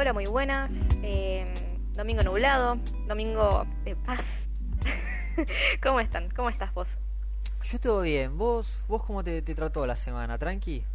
Hola, muy buenas. Eh, domingo nublado, domingo de paz. ¿Cómo están? ¿Cómo estás vos? Yo todo bien. ¿Vos, vos cómo te, te trató la semana? ¿Tranqui?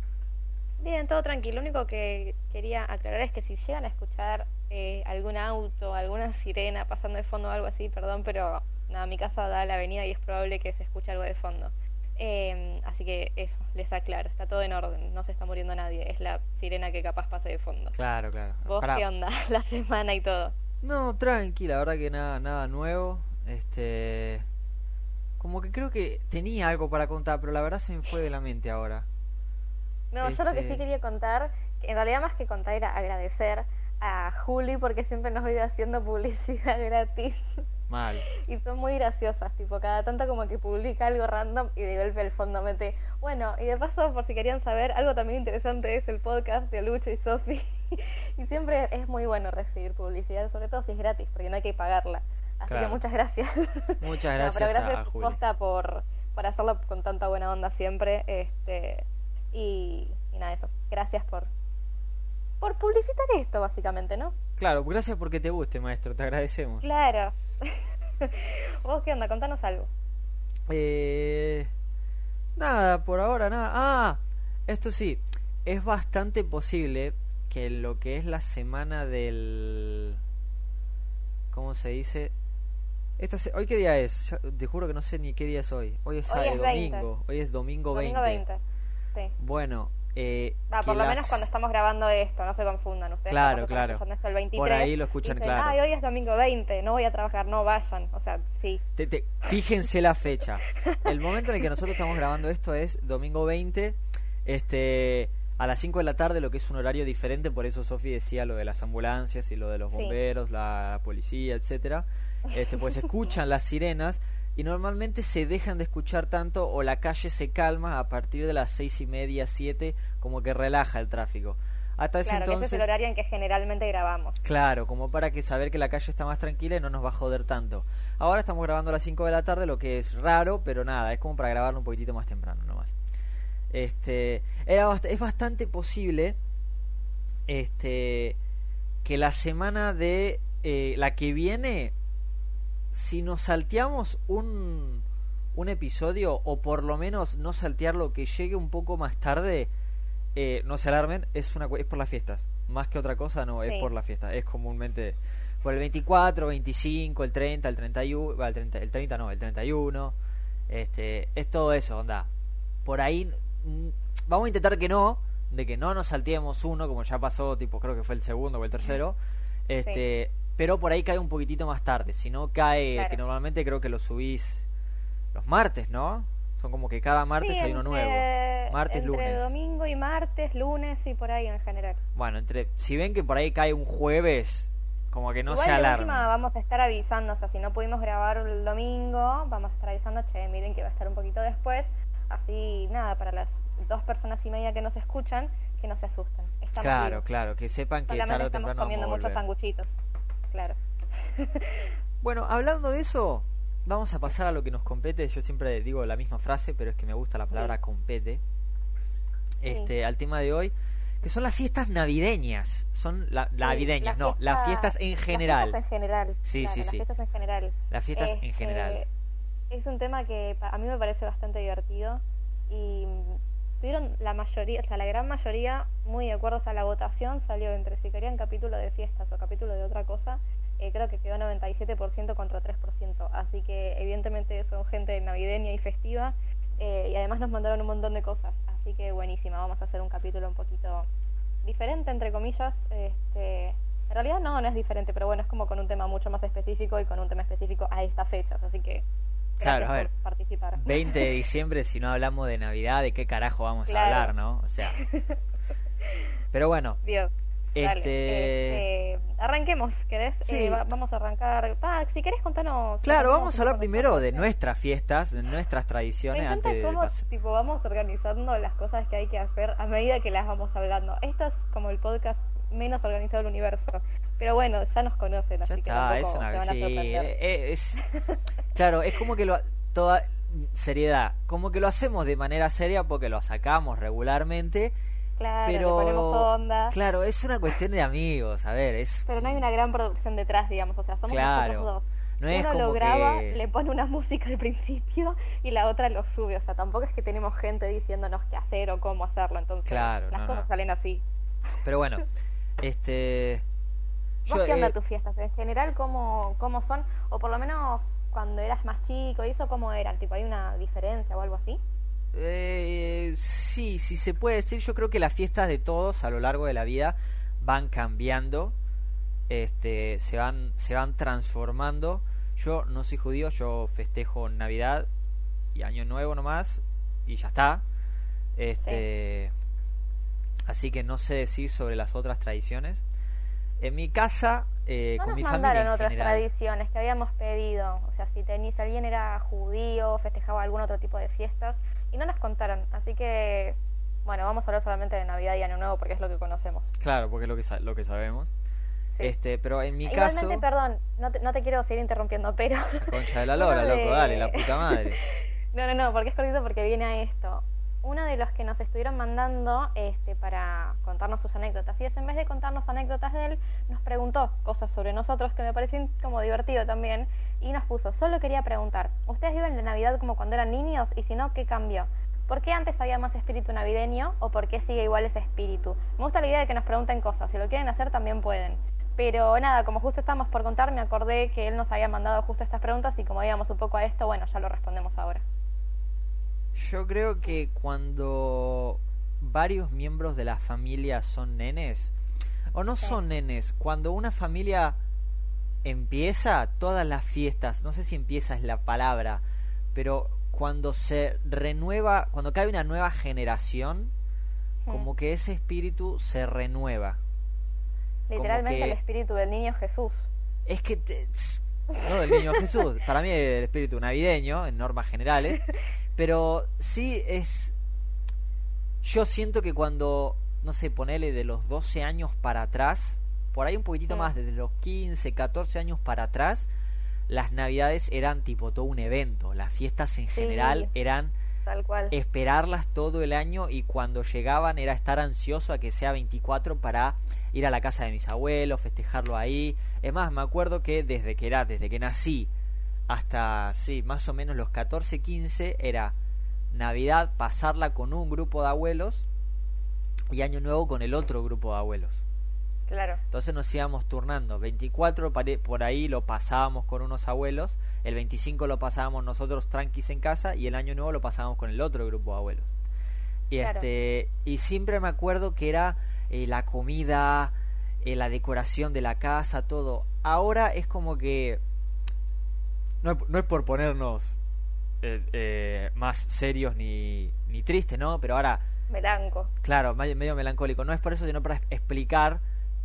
Bien, todo tranquilo. Lo único que quería aclarar es que si llegan a escuchar eh, algún auto, alguna sirena pasando de fondo o algo así, perdón, pero nada, mi casa da a la avenida y es probable que se escuche algo de fondo. Eh, así que eso, les aclaro, está todo en orden, no se está muriendo nadie, es la sirena que capaz pase de fondo. Claro, claro. ¿Vos Pará. qué onda? La semana y todo. No, tranqui, la verdad que nada, nada nuevo. Este. Como que creo que tenía algo para contar, pero la verdad se me fue de la mente ahora. No, yo lo que Este- sí quería contar, que en realidad más que contar era agradecer a Juli porque siempre nos vive haciendo publicidad gratis Mal. y son muy graciosas, tipo cada tanto como que publica algo random y de golpe al fondo mete, bueno, y de paso por si querían saber, algo también interesante es el podcast de Lucho y Sofi y siempre es muy bueno recibir publicidad, sobre todo si es gratis, porque no hay que pagarla. Así Claro. que muchas gracias. Muchas No, gracias, pero gracias a Juli. posta por, por hacerlo con tanta buena onda siempre. Este, y, y nada, eso. Gracias por, por publicitar esto, básicamente, ¿no? Claro, gracias porque te guste, maestro, te agradecemos. Claro. ¿Vos qué onda? Contanos algo. Eh, nada, por ahora nada. Ah, esto sí, es bastante posible que lo que es la semana del... ¿Cómo se dice? Esta se- ¿Hoy qué día es? Ya- te juro que no sé ni qué día es hoy. Hoy es, Hoy es 20. domingo. Hoy es domingo 20. Domingo 20. Sí. Bueno, eh, que por lo las- menos cuando estamos grabando esto, no se confundan ustedes. Claro, claro. escuchando esto el 23, Por ahí lo escuchan, dicen, claro. Ay, hoy es domingo 20, no voy a trabajar, no vayan. O sea, sí. Te- te- fíjense la fecha. El momento en el que nosotros estamos grabando esto es domingo 20, este, a las 5 de la tarde, lo que es un horario diferente, por eso Sofi decía lo de las ambulancias y lo de los Sí. bomberos, la, policía, etcétera. Este, pues escuchan las sirenas y normalmente se dejan de escuchar tanto o la calle se calma a partir de las seis y media, siete, como que relaja el tráfico. Hasta ese Claro, que entonces, ese es el horario en que generalmente grabamos. Claro, como para que saber que la calle está más tranquila y no nos va a joder tanto. Ahora estamos grabando a las 5 de la tarde, lo que es raro, pero nada, es como para grabarlo un poquitito más temprano nomás. Este, era bast- es bastante posible este que la semana de eh, la que viene si nos salteamos un un episodio o por lo menos no saltearlo que llegue un poco más tarde eh, no se alarmen, es una es por las fiestas. Más que otra cosa, no, es por las fiestas. Es comúnmente por el 24, 25, el 30, el 31, va, el 30, el 30 no, el 31. Este, es todo eso, onda. Por ahí mm, vamos a intentar que no, de que no nos salteemos uno, como ya pasó, tipo creo que fue el segundo o el tercero. Este, pero por ahí cae un poquitito más tarde, si no cae Claro. que normalmente creo que lo subís los martes, ¿no? Son como que cada martes Sí, hay uno nuevo. Martes, entre lunes. domingo y martes, lunes y por ahí en general. Bueno, entre si ven que por ahí cae un jueves, como que no Igual se última vamos a estar avisando, o sea, si no pudimos grabar el domingo, vamos a estar avisando, che, miren que va a estar un poquito después. Así, nada, para las dos personas y media que nos escuchan, que no se asusten. Estamos Claro, vivos. claro, que sepan que tarde o estamos temprano vamos comiendo a muchos sanguchitos. Claro. Bueno, hablando de eso, vamos a pasar a lo que nos compete. Yo siempre digo la misma frase, pero es que me gusta la palabra Sí. compete. Este, al tema de hoy, que son las fiestas navideñas. Son la, Sí, navideñas, las no, las fiestas en las general. fiestas en general. Sí, claro, sí, las sí. fiestas en general. Las fiestas en general. Es un tema que a mí me parece bastante divertido y mm, tuvieron la mayoría, o sea, la gran mayoría, muy de acuerdo a la votación, salió entre si querían capítulo de fiestas o capítulo de otra cosa. eh, creo que quedó 97% contra 3%. Así que evidentemente son gente navideña y festiva eh, y además nos mandaron un montón de cosas. Así que buenísima, vamos a hacer un capítulo un poquito diferente, entre comillas. Este, en realidad no, no es diferente, pero bueno, es como con un tema mucho más específico y con un tema específico a estas fechas, así que Claro, a ver, participar. 20 de diciembre, si no hablamos de Navidad, ¿de qué carajo vamos Claro. a hablar, no? O sea. Pero bueno, Dios. Dale, este. este, arranquemos, ¿querés? Sí. Eh, va- vamos a arrancar. Ah, si querés contanos. Claro, vamos a hablar primero de nuestras fiestas, de nuestras Me tradiciones encanta antes cómo tipo, vamos organizando las cosas que hay que hacer a medida que las vamos hablando. Esto es como el podcast menos organizado del universo. Pero bueno, ya nos conocen, Ya así que está, es tampoco una se van a sí, eh, es Claro, es como que lo toda seriedad, como que lo hacemos de manera seria porque lo sacamos regularmente, Claro, le pero ponemos onda. claro, es una cuestión de amigos, a ver, es Pero no hay una gran producción detrás, digamos, o sea, somos Claro. nosotros dos. no es Uno como lo graba, que le pone una música al principio y la otra lo sube, o sea, tampoco es que tenemos gente diciéndonos qué hacer o cómo hacerlo, entonces Claro, las no, cosas no. salen así. pero bueno, este ¿Vos yo, qué onda eh, tus fiestas? En general, ¿cómo, ¿cómo son? O por lo menos cuando eras más chico y eso, ¿cómo eran? ¿Tipo, hay una diferencia o algo así? Eh, sí, sí se puede decir. Yo creo que las fiestas de todos a lo largo de la vida van cambiando, este, se van, se van transformando. Yo no soy judío, yo festejo Navidad y Año Nuevo nomás y ya está. Este, así que no sé decir sobre las otras tradiciones. En mi casa, eh, No con nos mi mandaron familia en otras general. tradiciones que habíamos pedido. O sea, si, si alguien era judío, festejaba algún otro tipo de fiestas, y no nos contaron. Así que, bueno, vamos a hablar solamente de Navidad y Año Nuevo porque es lo que conocemos. Claro, porque es lo que, lo que sabemos. Sí. Este, pero en mi Igualmente, caso, perdón, no te, no te quiero seguir interrumpiendo, pero... la concha de la lora, de- loco, dale, la puta madre. No, no, no, porque es cortito porque viene a esto. Uno de los que nos estuvieron mandando este, para contarnos sus anécdotas, y es en vez de contarnos anécdotas de él, nos preguntó cosas sobre nosotros que me parecen como divertido también, y nos puso, solo quería preguntar, ¿ustedes viven la Navidad como cuando eran niños? Y si no, ¿qué cambió? ¿Por qué antes había más espíritu navideño o por qué sigue igual ese espíritu? Me gusta la idea de que nos pregunten cosas, si lo quieren hacer también pueden. Pero nada, como justo estamos por contar, me acordé que él nos había mandado justo estas preguntas y como íbamos un poco a esto, bueno, ya lo respondemos ahora. Yo creo que cuando varios miembros de la familia son nenes, o no son nenes, cuando una familia empieza todas las fiestas, no sé si empieza es la palabra, pero cuando se renueva, cuando cae una nueva generación, como que ese espíritu se renueva. Literalmente que- el espíritu del niño Jesús. Es que te- no del niño Jesús, para mí es el espíritu navideño en normas generales, pero sí es yo siento que cuando no sé, ponele de los 12 años para atrás, por ahí un poquitito más desde los 15, 14 años para atrás, las Navidades eran tipo todo un evento, las fiestas en Sí. general eran Tal cual. esperarlas todo el año y cuando llegaban era estar ansioso a que sea 24 para ir a la casa de mis abuelos, festejarlo ahí. Es más, me acuerdo que desde que era, desde que nací hasta, sí, más o menos los 14, 15 era Navidad pasarla con un grupo de abuelos y Año Nuevo con el otro grupo de abuelos. Claro. Entonces nos íbamos turnando. 24 pare- por ahí lo pasábamos con unos abuelos, el 25 lo pasábamos nosotros tranquis en casa y el año nuevo lo pasábamos con el otro grupo de abuelos. Y Claro. este y siempre me acuerdo que era eh, la comida, eh, la decoración de la casa, todo. Ahora es como que no, es- no es por ponernos eh, eh, más serios ni, ni tristes, ¿no? Pero ahora Melanco. Claro, me- medio melancólico. No es por eso, sino para explicar.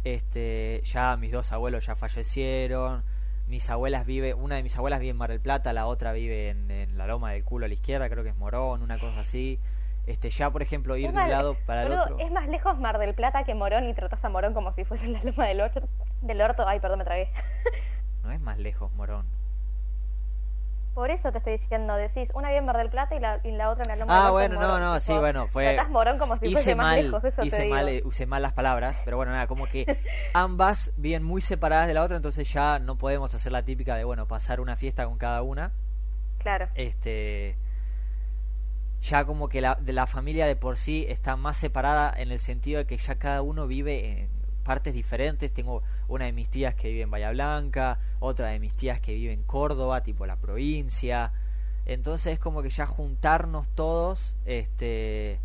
Este, ya mis dos abuelos ya fallecieron. Mis abuelas vive, una de mis abuelas vive en Mar del Plata, la otra vive en, en la loma del culo a la izquierda, creo que es Morón, una cosa así. Este, ya por ejemplo ir Es de un lado para el otro. Es más lejos Mar del Plata que Morón y tratás a Morón como si fuese la loma del orto. Del orto. Ay, perdón, me tragué. No es más lejos Morón. Por eso te estoy diciendo, decís una vive en Mar del Plata y la, y la otra en la loma Ah, bueno, en no, Morón. no, Tipo, sí, bueno, fue Morón como si hice mal, lejos, hice mal, digo. eh, usé mal las palabras, pero bueno, nada, como que ambas viven muy separadas de la otra, entonces ya no podemos hacer la típica de bueno, pasar una fiesta con cada una. Claro. este ya como que la, de la familia de por sí está más separada en el sentido de que ya cada uno vive en partes diferentes. Tengo una de mis tías que vive en Bahía Blanca, otra de mis tías que vive en Córdoba, tipo la provincia. Entonces es como que ya juntarnos todos este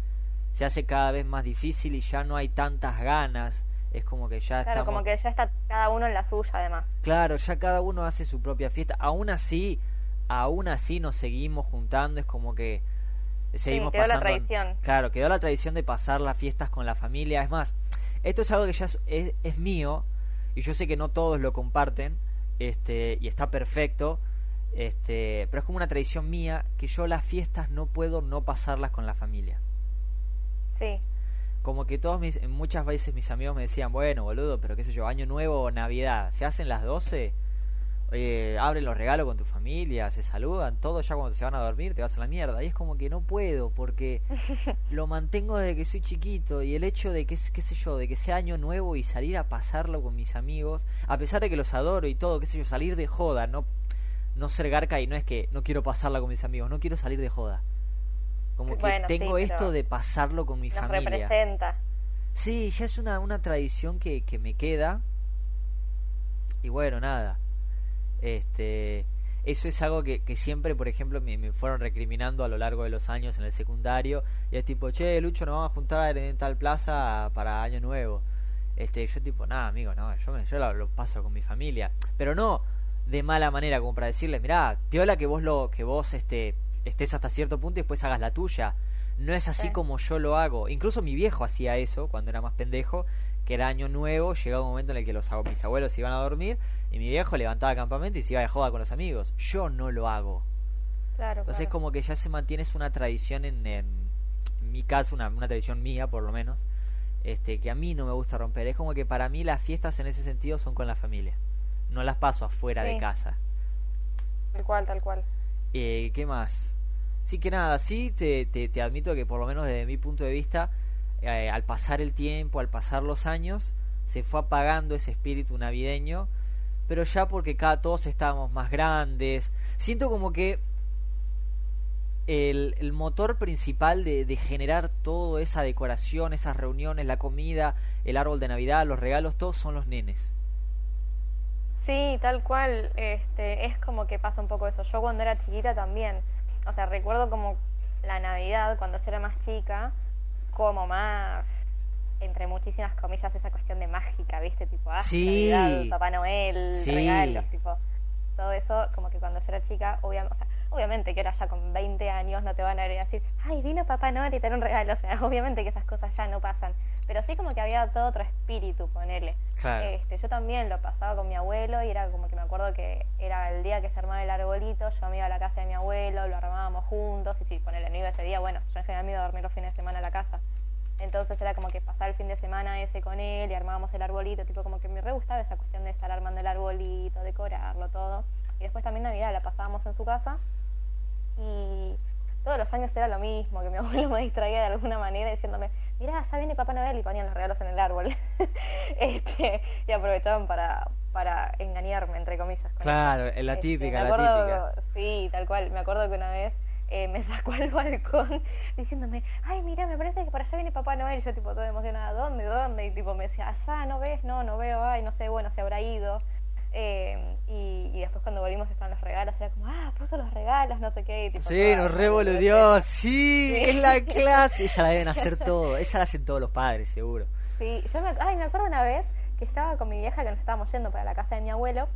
se hace cada vez más difícil y ya no hay tantas ganas. Es como que ya Claro, estamos como que ya está cada uno en la suya, además. Claro, ya cada uno hace su propia fiesta. Aún así, aún así nos seguimos juntando. Es como que seguimos quedó la pasando. tradición. Claro, quedó la tradición de pasar las fiestas con la familia. Es más, esto es algo que ya es, es- es mío y yo sé que no todos lo comparten. Este y está perfecto. Este, pero es como una tradición mía que yo las fiestas no puedo no pasarlas con la familia Sí. como que todos mis, muchas veces mis amigos me decían, bueno, boludo, pero qué sé yo, año nuevo o navidad, ¿se hacen las 12? Eh, abren los regalos con tu familia, se saludan, todos ya cuando se van a dormir te vas a la mierda. Y es como que no puedo porque lo mantengo desde que soy chiquito y el hecho de que, qué sé yo, de que sea año nuevo y salir a pasarlo con mis amigos, a pesar de que los adoro y todo, qué sé yo, salir de joda, no, no ser garca y no es que no quiero pasarla con mis amigos, no quiero salir de joda. Como que tengo esto de pasarlo con mi nos familia. representa. Sí, ya es una, una tradición que, que me queda. Y bueno, nada este, eso es algo que, que siempre, por ejemplo, me, me, fueron recriminando a lo largo de los años en el secundario. Y es tipo, che, Lucho, nos vamos a juntar en tal plaza para Año Nuevo. Este, yo tipo, nada, amigo, no, yo, me, yo lo, paso con mi familia. Pero no de mala manera, como para decirle, mirá, piola que vos lo, que vos este, estés hasta cierto punto y después hagas la tuya. No es así como yo lo hago. Incluso mi viejo hacía eso cuando era más pendejo que era año nuevo, llegaba un momento en el que los mis abuelos se iban a dormir y mi viejo levantaba campamento y se iba de joda con los amigos. Yo no lo hago. Claro, Entonces es como que ya se mantiene es una tradición en, en, mi caso, una, una tradición mía por lo menos, este que a mí no me gusta romper. Es como que para mí las fiestas en ese sentido son con la familia. No las paso afuera de casa. Tal cual, tal cual. Eh, ¿Qué más? Sí que nada, sí te, te, te admito que por lo menos desde mi punto de vista eh, al pasar el tiempo, al pasar los años, se fue apagando ese espíritu navideño, pero ya porque cada todos estábamos más grandes, siento como que el, motor principal de, de, generar toda esa decoración, esas reuniones, la comida, el árbol de Navidad, los regalos, todos son los nenes. Sí, tal cual, este, es como que pasa un poco eso. Yo cuando era chiquita también, o sea, recuerdo como la Navidad, cuando yo era más chica, como más, entre muchísimas comillas, esa cuestión de mágica, ¿viste? Tipo, ah, sí. Papá Noel, regalos, tipo, todo eso, como que cuando yo era chica, obviamente, obviamente que ahora ya con 20 años no te van a decir, ay, vino Papá Noel y te un regalo, o sea, obviamente que esas cosas ya no pasan, pero sí como que había todo otro espíritu, ponerle. Este, yo también lo pasaba con mi abuelo y era como que me acuerdo que era el día que se armaba el arbolito, yo me iba a la casa de mi abuelo, lo armábamos juntos y si ponerle no iba ese día, bueno, yo en general me iba a dormir los fines de semana a la casa. Entonces era como que pasar el fin de semana ese con él y armábamos el arbolito, tipo como que me re gustaba esa cuestión de estar armando el arbolito, decorarlo, todo. Y después también Navidad la pasábamos en su casa y todos los años era lo mismo, que mi abuelo me distraía de alguna manera diciéndome, mira, ya viene Papá Noel y ponían los regalos en el árbol. este, y aprovechaban para, para engañarme, entre comillas. claro, en la este, típica, la típica. Sí, tal cual. Me acuerdo que una vez eh, me sacó al balcón diciéndome, ay, mira, me parece que para allá viene Papá Noel. Y yo, tipo, toda emocionada, ¿dónde, dónde? Y, tipo, me decía, allá, ¿no ves? No, no veo, ay, no sé, bueno, se habrá ido. Eh, y, después cuando volvimos estaban los regalos, era como, ah, puso los regalos, no sé qué. tipo, sí, nos revolvió, sí, es la clase. Esa la deben hacer todo, esa la hacen todos los padres, seguro. Sí, yo me, ay, me acuerdo una vez que estaba con mi vieja que nos estábamos yendo para la casa de mi abuelo.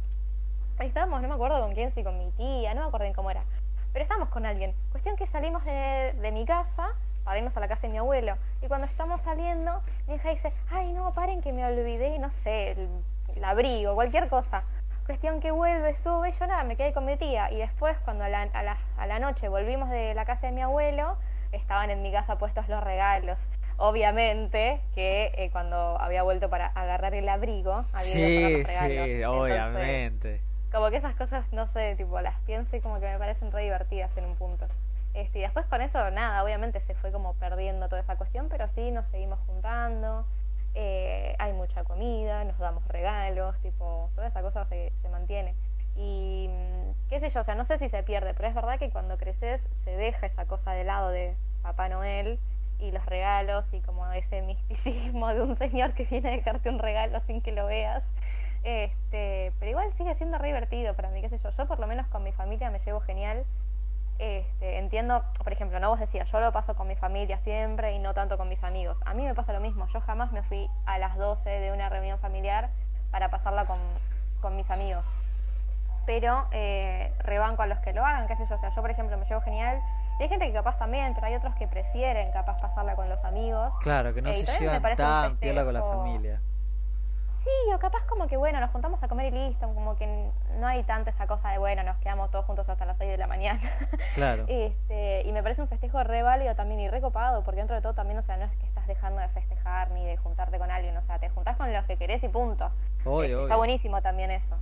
Ahí estábamos, no me acuerdo con quién, si con mi tía, no me acuerdo en cómo era. Pero estábamos con alguien. Cuestión que salimos de, de mi casa para irnos a la casa de mi abuelo. Y cuando estamos saliendo, mi hija dice, ay, no, paren que me olvidé, no sé, el el abrigo, cualquier cosa. Cuestión que vuelve, sube, yo nada, me quedé con mi tía. Y después, cuando a la, a la, a la noche volvimos de la casa de mi abuelo, estaban en mi casa puestos los regalos. Obviamente que eh, cuando había vuelto para agarrar el abrigo, había sí, los regalos. Sí, obviamente. como que esas cosas, no sé, tipo, las pienso y como que me parecen re divertidas en un punto. Este, y después con eso, nada, obviamente se fue como perdiendo toda esa cuestión, pero sí nos seguimos juntando eh, hay mucha comida, nos damos regalos, tipo, toda esa cosa se, se mantiene. Y mm, qué sé yo, o sea, no sé si se pierde, pero es verdad que cuando creces se deja esa cosa de lado de Papá Noel y los regalos y como ese misticismo de un señor que viene a dejarte un regalo sin que lo veas. Este, pero igual sigue siendo re divertido para mí, qué sé yo. Yo por lo menos con mi familia me llevo genial este, entiendo, por ejemplo, no vos decías, yo lo paso con mi familia siempre y no tanto con mis amigos. A mí me pasa lo mismo, yo jamás me fui a las 12 de una reunión familiar para pasarla con, con mis amigos. Pero eh, rebanco a los que lo hagan, qué sé yo, o sea, yo por ejemplo me llevo genial. Y hay gente que capaz también, pero hay otros que prefieren capaz pasarla con los amigos. Claro, que no se llevan tan piola con la familia. Sí, o capaz como que bueno, nos juntamos a comer y listo, como que no hay tanta esa cosa de bueno, nos quedamos todos juntos hasta las 6 de la mañana. Claro. este, y me parece un festejo re válido también y recopado, porque dentro de todo también, o sea, no es que estás dejando de festejar ni de juntarte con alguien, o sea, te juntás con los que querés y punto. Este, está buenísimo también eso.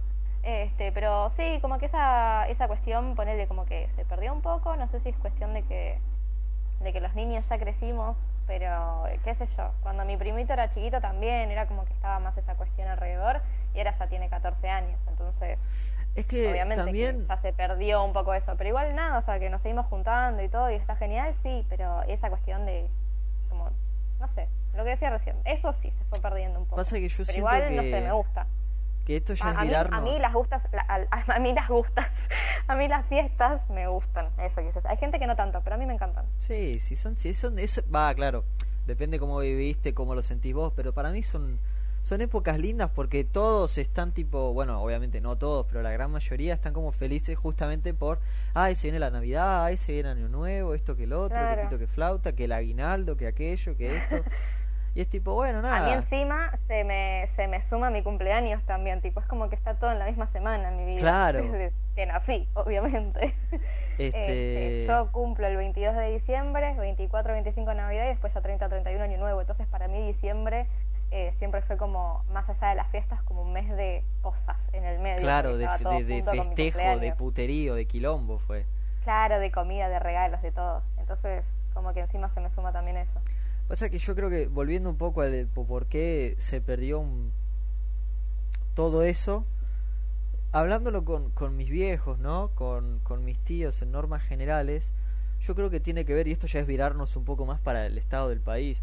Este, pero sí, como que esa, esa cuestión, ponerle como que se perdió un poco, no sé si es cuestión de que, de que los niños ya crecimos, pero qué sé yo, cuando mi primito era chiquito también era como que estaba más esa cuestión alrededor y ahora ya tiene 14 años, entonces es que obviamente también ya se perdió un poco eso, pero igual nada, o sea, que nos seguimos juntando y todo y está genial, sí, pero esa cuestión de como no sé, lo que decía recién, eso sí se fue perdiendo un poco. Pasa que yo pero siento igual que, no sé, me gusta. Que esto ya A, es a mí, a mí las gustas, la- a, a mí las gustas, a mí las fiestas me gustan, eso quizás. Hay gente que no tanto, pero a mí me encantan. Sí, sí, son, sí, son, eso, va, claro, depende cómo viviste, cómo lo sentís vos, pero para mí son, son épocas lindas porque todos están tipo, bueno, obviamente no todos, pero la gran mayoría están como felices justamente por, ay, se viene la Navidad, ay, se viene Año Nuevo, esto que el otro, que Claro. pito que flauta, que el aguinaldo, que aquello, que esto. y es tipo, bueno, A mí nada. encima se me, se me suma mi cumpleaños también, tipo, es como que está todo en la misma semana en mi vida. Claro. Desde que nací, obviamente. Este, Este, yo cumplo el 22 de diciembre, 24, 25 Navidad y después ya 30, 31 Año Nuevo. Entonces para mí diciembre eh, siempre fue como, más allá de las fiestas, como un mes de cosas en el medio. claro, de, de, de festejo, de puterío, de quilombo fue. Claro, de comida, de regalos, de todo. Entonces como que encima se me suma también eso. Pasa que yo creo que, volviendo un poco al po- por qué se perdió todo eso, hablándolo con, mis viejos, ¿no? Con, mis tíos en normas generales, yo creo que tiene que ver, y esto ya es virarnos un poco más para el estado del país,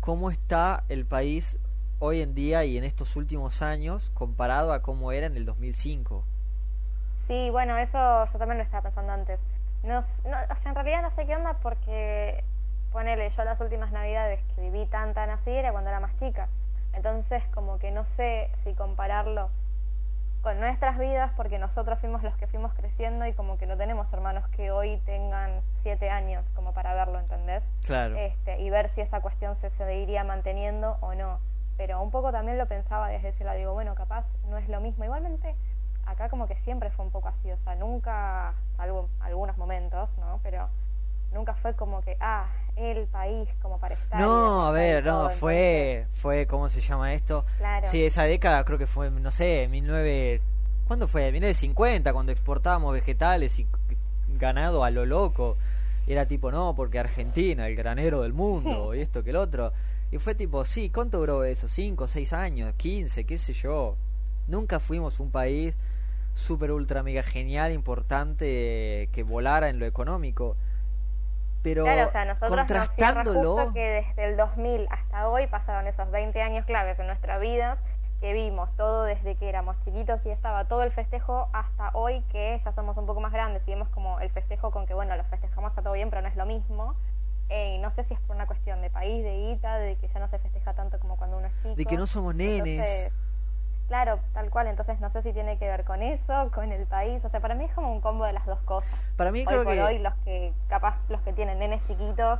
cómo está el país hoy en día y en estos últimos años comparado a cómo era en el 2005. Sí, bueno, eso yo también lo estaba pensando antes. No, en realidad no sé qué onda porque, ponele, yo las últimas navidades que viví tan tan así era cuando era más chica. Entonces, como que no sé si compararlo con nuestras vidas porque nosotros fuimos los que fuimos creciendo y como que no tenemos hermanos que hoy tengan siete años como para verlo, ¿entendés? Claro. este, y ver si esa cuestión se seguiría manteniendo o no. Pero un poco también lo pensaba desde ese lado, digo, bueno, capaz no es lo mismo. Igualmente, acá como que siempre fue un poco así, o sea, nunca, salvo algunos momentos, ¿no? Pero nunca fue como que, ah, el país como para estar. No, a ver, no, fue, fue, ¿cómo se llama esto? claro. Sí, esa década creo que fue, no sé, 19... ¿Cuándo fue? 1950, cuando exportábamos vegetales y ganado a lo loco. Era tipo, no, porque Argentina, el granero del mundo, y esto que el otro. Y fue tipo, sí, ¿cuánto duró eso? ¿5, 6 años? ¿15? ¿Qué sé yo? Nunca fuimos un país súper, ultra, mega genial, importante, que volara en lo económico. Pero Claro, o sea, nosotros nos contrastándolo... justo que desde el 2000 hasta hoy pasaron esos 20 años claves en nuestra vida, que vimos todo desde que éramos chiquitos y estaba todo el festejo hasta hoy que ya somos un poco más grandes y vemos como el festejo con que, bueno, lo festejamos está todo bien, pero no es lo mismo. Eh, y no sé si es por una cuestión de país, de guita, de que ya no se festeja tanto como cuando uno es chico. De que no somos nenes. Entonces, claro, tal cual. Entonces no sé si tiene que ver con eso, con el país. O sea, para mí es como un combo de las dos cosas Para mí hoy creo por que... hoy los que capaz los que tienen nenes chiquitos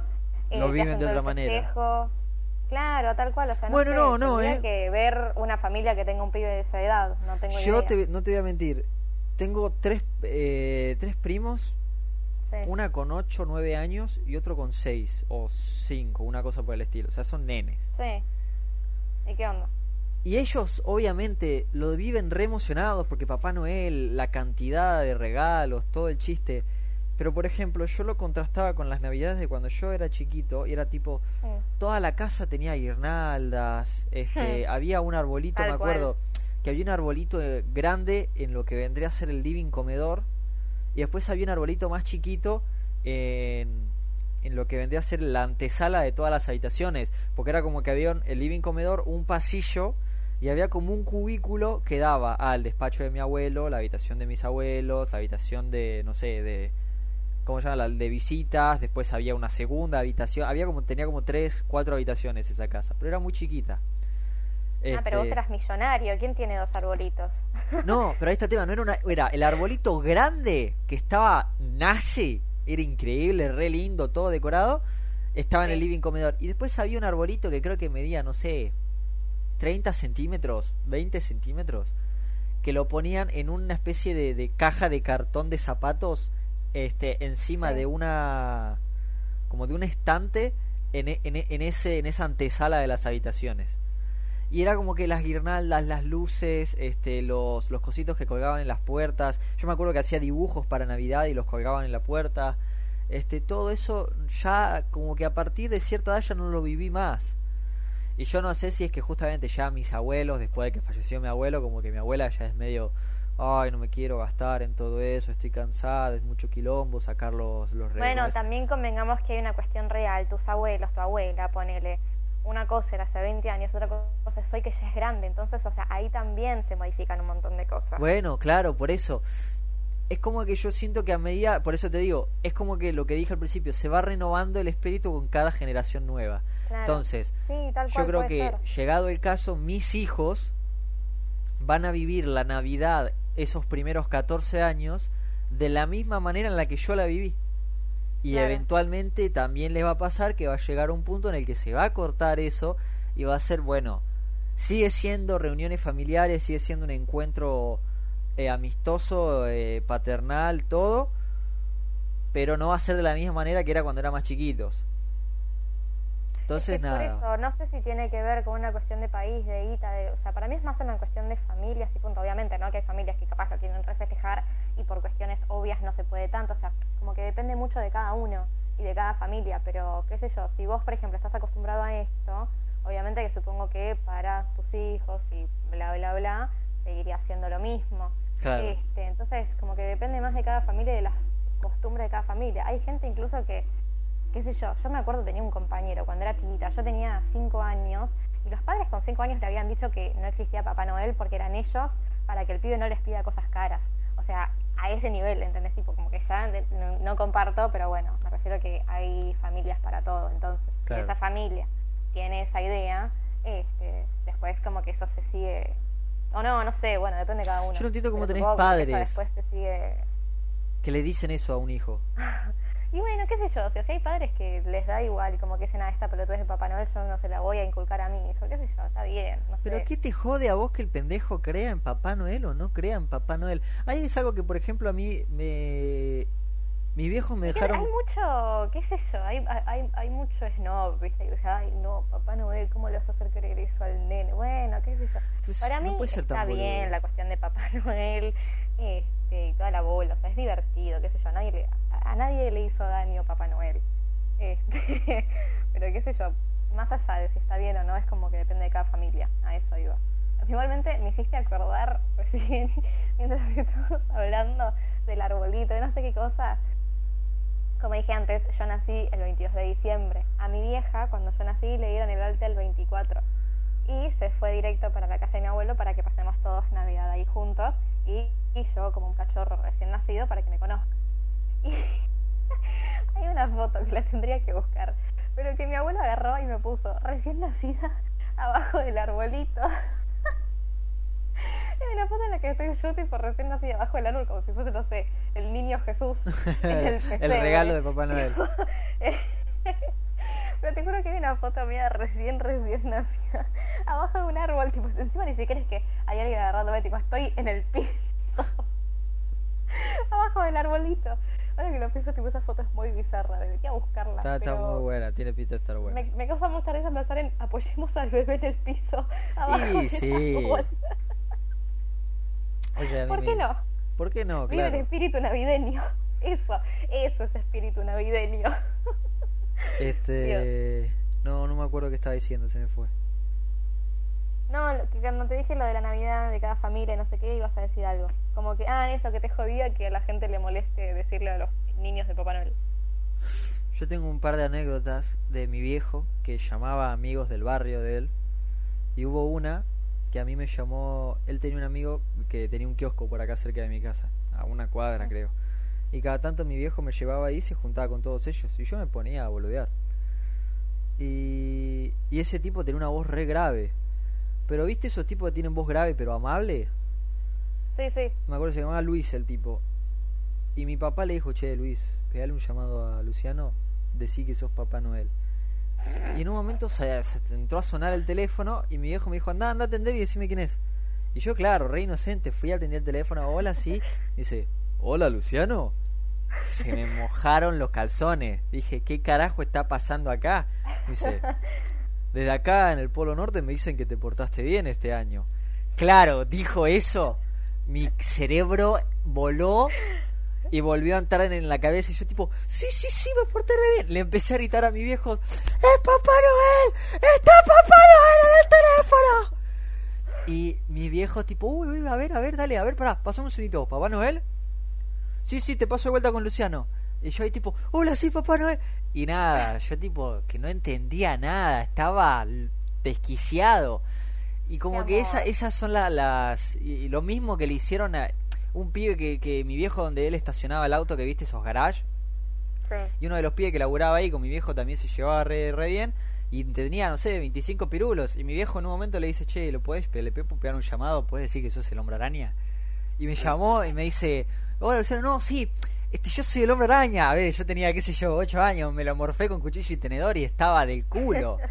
eh, Lo viven de otra manera. claro tal cual o sea no Bueno, sé, no, no, eh. que ver una familia que tenga un pibe de esa edad no tengo Yo idea te- no te voy a mentir. Tengo tres, eh, tres primos, Sí. una con 8 o 9 años y otro con 6 o 5, una cosa por el estilo. O sea, son nenes. sí y qué onda Y ellos obviamente lo viven re emocionados porque Papá Noel, la cantidad de regalos, todo el chiste. Pero por ejemplo, yo lo contrastaba con las navidades de cuando yo era chiquito y era tipo, toda la casa tenía guirnaldas, este, había un arbolito, Tal me cual. acuerdo, que había un arbolito eh, grande en lo que vendría a ser el living comedor y después había un arbolito más chiquito en, en lo que vendría a ser la antesala de todas las habitaciones, porque era como que había un- el living comedor, un pasillo y había como un cubículo que daba al despacho de mi abuelo, la habitación de mis abuelos, la habitación de, no sé, de... ¿Cómo se llama? La de visitas, después había una segunda habitación, había como, tenía como tres, cuatro habitaciones esa casa, pero era muy chiquita. ah pero vos Este, eras millonario quién tiene dos arbolitos no, pero ahí está el tema, no era una, era el arbolito grande que estaba nace, era increíble, re lindo, todo decorado, estaba en el living comedor. Y después había un arbolito que creo que medía, no sé, 30 centímetros, 20 centímetros, que lo ponían en una especie de, de caja de cartón de zapatos, este, encima Sí. de una, como de un estante en, e- en, e- en ese, en esa antesala de las habitaciones. y era como que las guirnaldas, las luces, este, los, los cositos que colgaban en las puertas. Yo me acuerdo que hacía dibujos para Navidad y los colgaban en la puerta. Este, todo eso ya como que a partir de cierta edad ya no lo viví más. Y yo no sé si es que justamente ya mis abuelos, después de que falleció mi abuelo, como que mi abuela ya es medio, ay, no me quiero gastar en todo eso, estoy cansada, es mucho quilombo sacar los, los Bueno, también convengamos que hay una cuestión real, tus abuelos, tu abuela, ponele, una cosa era hace 20 años, otra cosa es hoy que ya es grande, entonces, o sea, ahí también se modifican un montón de cosas. Bueno, claro, por eso. Es como que yo siento que a medida, por eso te digo, es como que lo que dije al principio, se va renovando el espíritu con cada generación nueva. Entonces, yo creo que llegado el caso, mis hijos van a vivir la Navidad esos primeros 14 años de la misma manera en la que yo la viví. Y eventualmente también les va a pasar que va a llegar un punto en el que se va a cortar eso y va a ser, bueno, sigue siendo reuniones familiares, sigue siendo un encuentro eh, amistoso, eh, paternal, todo, pero no va a ser de la misma manera que era cuando eran más chiquitos. Entonces, nada. Por eso, no sé si tiene que ver con una cuestión de país, de guita, de, o sea, para mí es más una cuestión de familias y punto. Obviamente, ¿no? Que hay familias que capaz lo quieren refestejar y por cuestiones obvias no se puede tanto. O sea, como que depende mucho de cada uno y de cada familia. Pero, qué sé yo, si vos, por ejemplo, estás acostumbrado a esto, obviamente que supongo que para tus hijos y bla, bla, bla, seguiría haciendo lo mismo. Este, entonces, como que depende más de cada familia y de las costumbres de cada familia. Hay gente incluso que qué sé yo, yo me acuerdo tenía un compañero cuando era chiquita, yo tenía cinco años y los padres con cinco años le habían dicho que no existía Papá Noel porque eran ellos para que el pibe no les pida cosas caras. O sea, a ese nivel, ¿entendés? Tipo, como que ya no, comparto, pero bueno, me refiero a que hay familias para todo. Entonces, si esa familia tiene esa idea, este, después como que eso se sigue... O no, no sé, bueno, depende de cada uno. Yo no entiendo cómo tenés padres que le dicen eso a un hijo. Y bueno, qué sé yo, o sea, si hay padres que les da igual, y como que dicen, ah, esta pelotudez de Papá Noel, yo no se la voy a inculcar a mi hijo, qué sé yo, está bien. No Pero ¿qué te jode a vos que el pendejo crea en Papá Noel o no crea en Papá Noel? Ahí es algo que, por ejemplo, a mí me... Mis viejos me dejaron... Hay mucho, qué sé yo, hay, hay, hay mucho snob, ¿viste? Ay, no, Papá Noel, ¿cómo le vas a hacer creer eso al nene? Bueno, qué sé yo. Pues Para mí está bien la cuestión de Papá Noel este, y toda la bola, o sea, es divertido, qué sé yo, a nadie le a nadie le hizo daño Papá Noel. Este, pero qué sé yo, más allá de si está bien o no, es como que depende de cada familia. A eso iba. Igualmente me hiciste acordar recién, mientras estábamos hablando del arbolito, de no sé qué cosa. Como dije antes, yo nací el 22 de diciembre. A mi vieja, cuando yo nací, le dieron el alta el 24. Y se fue directo para la casa de mi abuelo para que pasemos todos Navidad ahí juntos. Y, y yo, como un cachorro recién nacido, para que me conozca. hay una foto que la tendría que buscar, pero que mi abuelo agarró y me puso recién nacida abajo del arbolito. Es una foto en la que estoy yo tipo recién nacida abajo del árbol como si fuese, no sé, el niño Jesús. el, regalo de Papá Noel. Pero te juro que hay una foto mía recién, recién nacida abajo de un árbol, tipo, encima ni siquiera es que hay alguien agarrándome, tipo, estoy en el piso. abajo del arbolito. Ahora que lo pienso, tipo, esa foto es muy bizarra, debería buscarla. Está, está muy buena, tiene pinta de estar buena. Me, me causa mucha risa pensar en apoyemos al bebé en el piso. Abajo sí, ¿Por qué no? ¿Por qué no? Claro. el espíritu navideño. Eso, eso es espíritu navideño. Este. No, no me acuerdo qué estaba diciendo, se me fue. No, que cuando te dije lo de la Navidad de cada familia y no sé qué, ibas a decir algo. Como que, ah, eso que te jodía que a la gente le moleste decirle a los niños de Papá Noel. Yo tengo un par de anécdotas de mi viejo que llamaba amigos del barrio de él. Y hubo una que a mí me llamó. Él tenía un amigo que tenía un kiosco por acá cerca de mi casa, a una cuadra ah. creo. Y cada tanto mi viejo me llevaba ahí y se juntaba con todos ellos. Y yo me ponía a boludear. Y, y ese tipo tenía una voz re grave pero viste esos tipos que tienen voz grave pero amable. Sí, sí. Me acuerdo que se llamaba Luis el tipo. Y mi papá le dijo, che, Luis, pegale un llamado a Luciano, decí que sos Papá Noel. Y en un momento se, entró a sonar el teléfono y mi viejo me dijo, anda, anda a atender y decime quién es. Y yo, claro, re inocente, fui a atender el teléfono, hola, sí. dice, hola, Luciano. Se me mojaron los calzones. Dije, ¿qué carajo está pasando acá? Dice, desde acá en el Polo Norte me dicen que te portaste bien este año. Claro, dijo eso. Mi cerebro voló y volvió a entrar en la cabeza y yo tipo, sí, sí, sí, me porté re bien. Le empecé a gritar a mi viejo, ¡Es Papá Noel! ¡Está Papá Noel en el teléfono! Y mi viejo tipo, uy, uy, a ver, a ver, dale, a ver, pará, pasamos un sonito. ¿Papá Noel? Sí, sí, te paso de vuelta con Luciano. Y yo ahí tipo, hola, sí, Papá Noel. Y nada, yo tipo, que no entendía nada, estaba desquiciado. Y como que esa, esas son las... Y, lo mismo que le hicieron a un pibe que, que mi viejo donde él estacionaba el auto, que viste esos garages. Y uno de los pibes que laburaba ahí con mi viejo también se llevaba re, re bien y tenía, no sé, 25 pirulos. Y mi viejo en un momento le dice, che, ¿lo puedes, le puedo un llamado? ¿Puedes decir que sos el hombre araña? Y me llamó y me dice, hola Luciano, no, sí, este, yo soy el hombre araña. A ver, yo tenía, qué sé yo, 8 años, me lo morfé con cuchillo y tenedor y estaba del culo.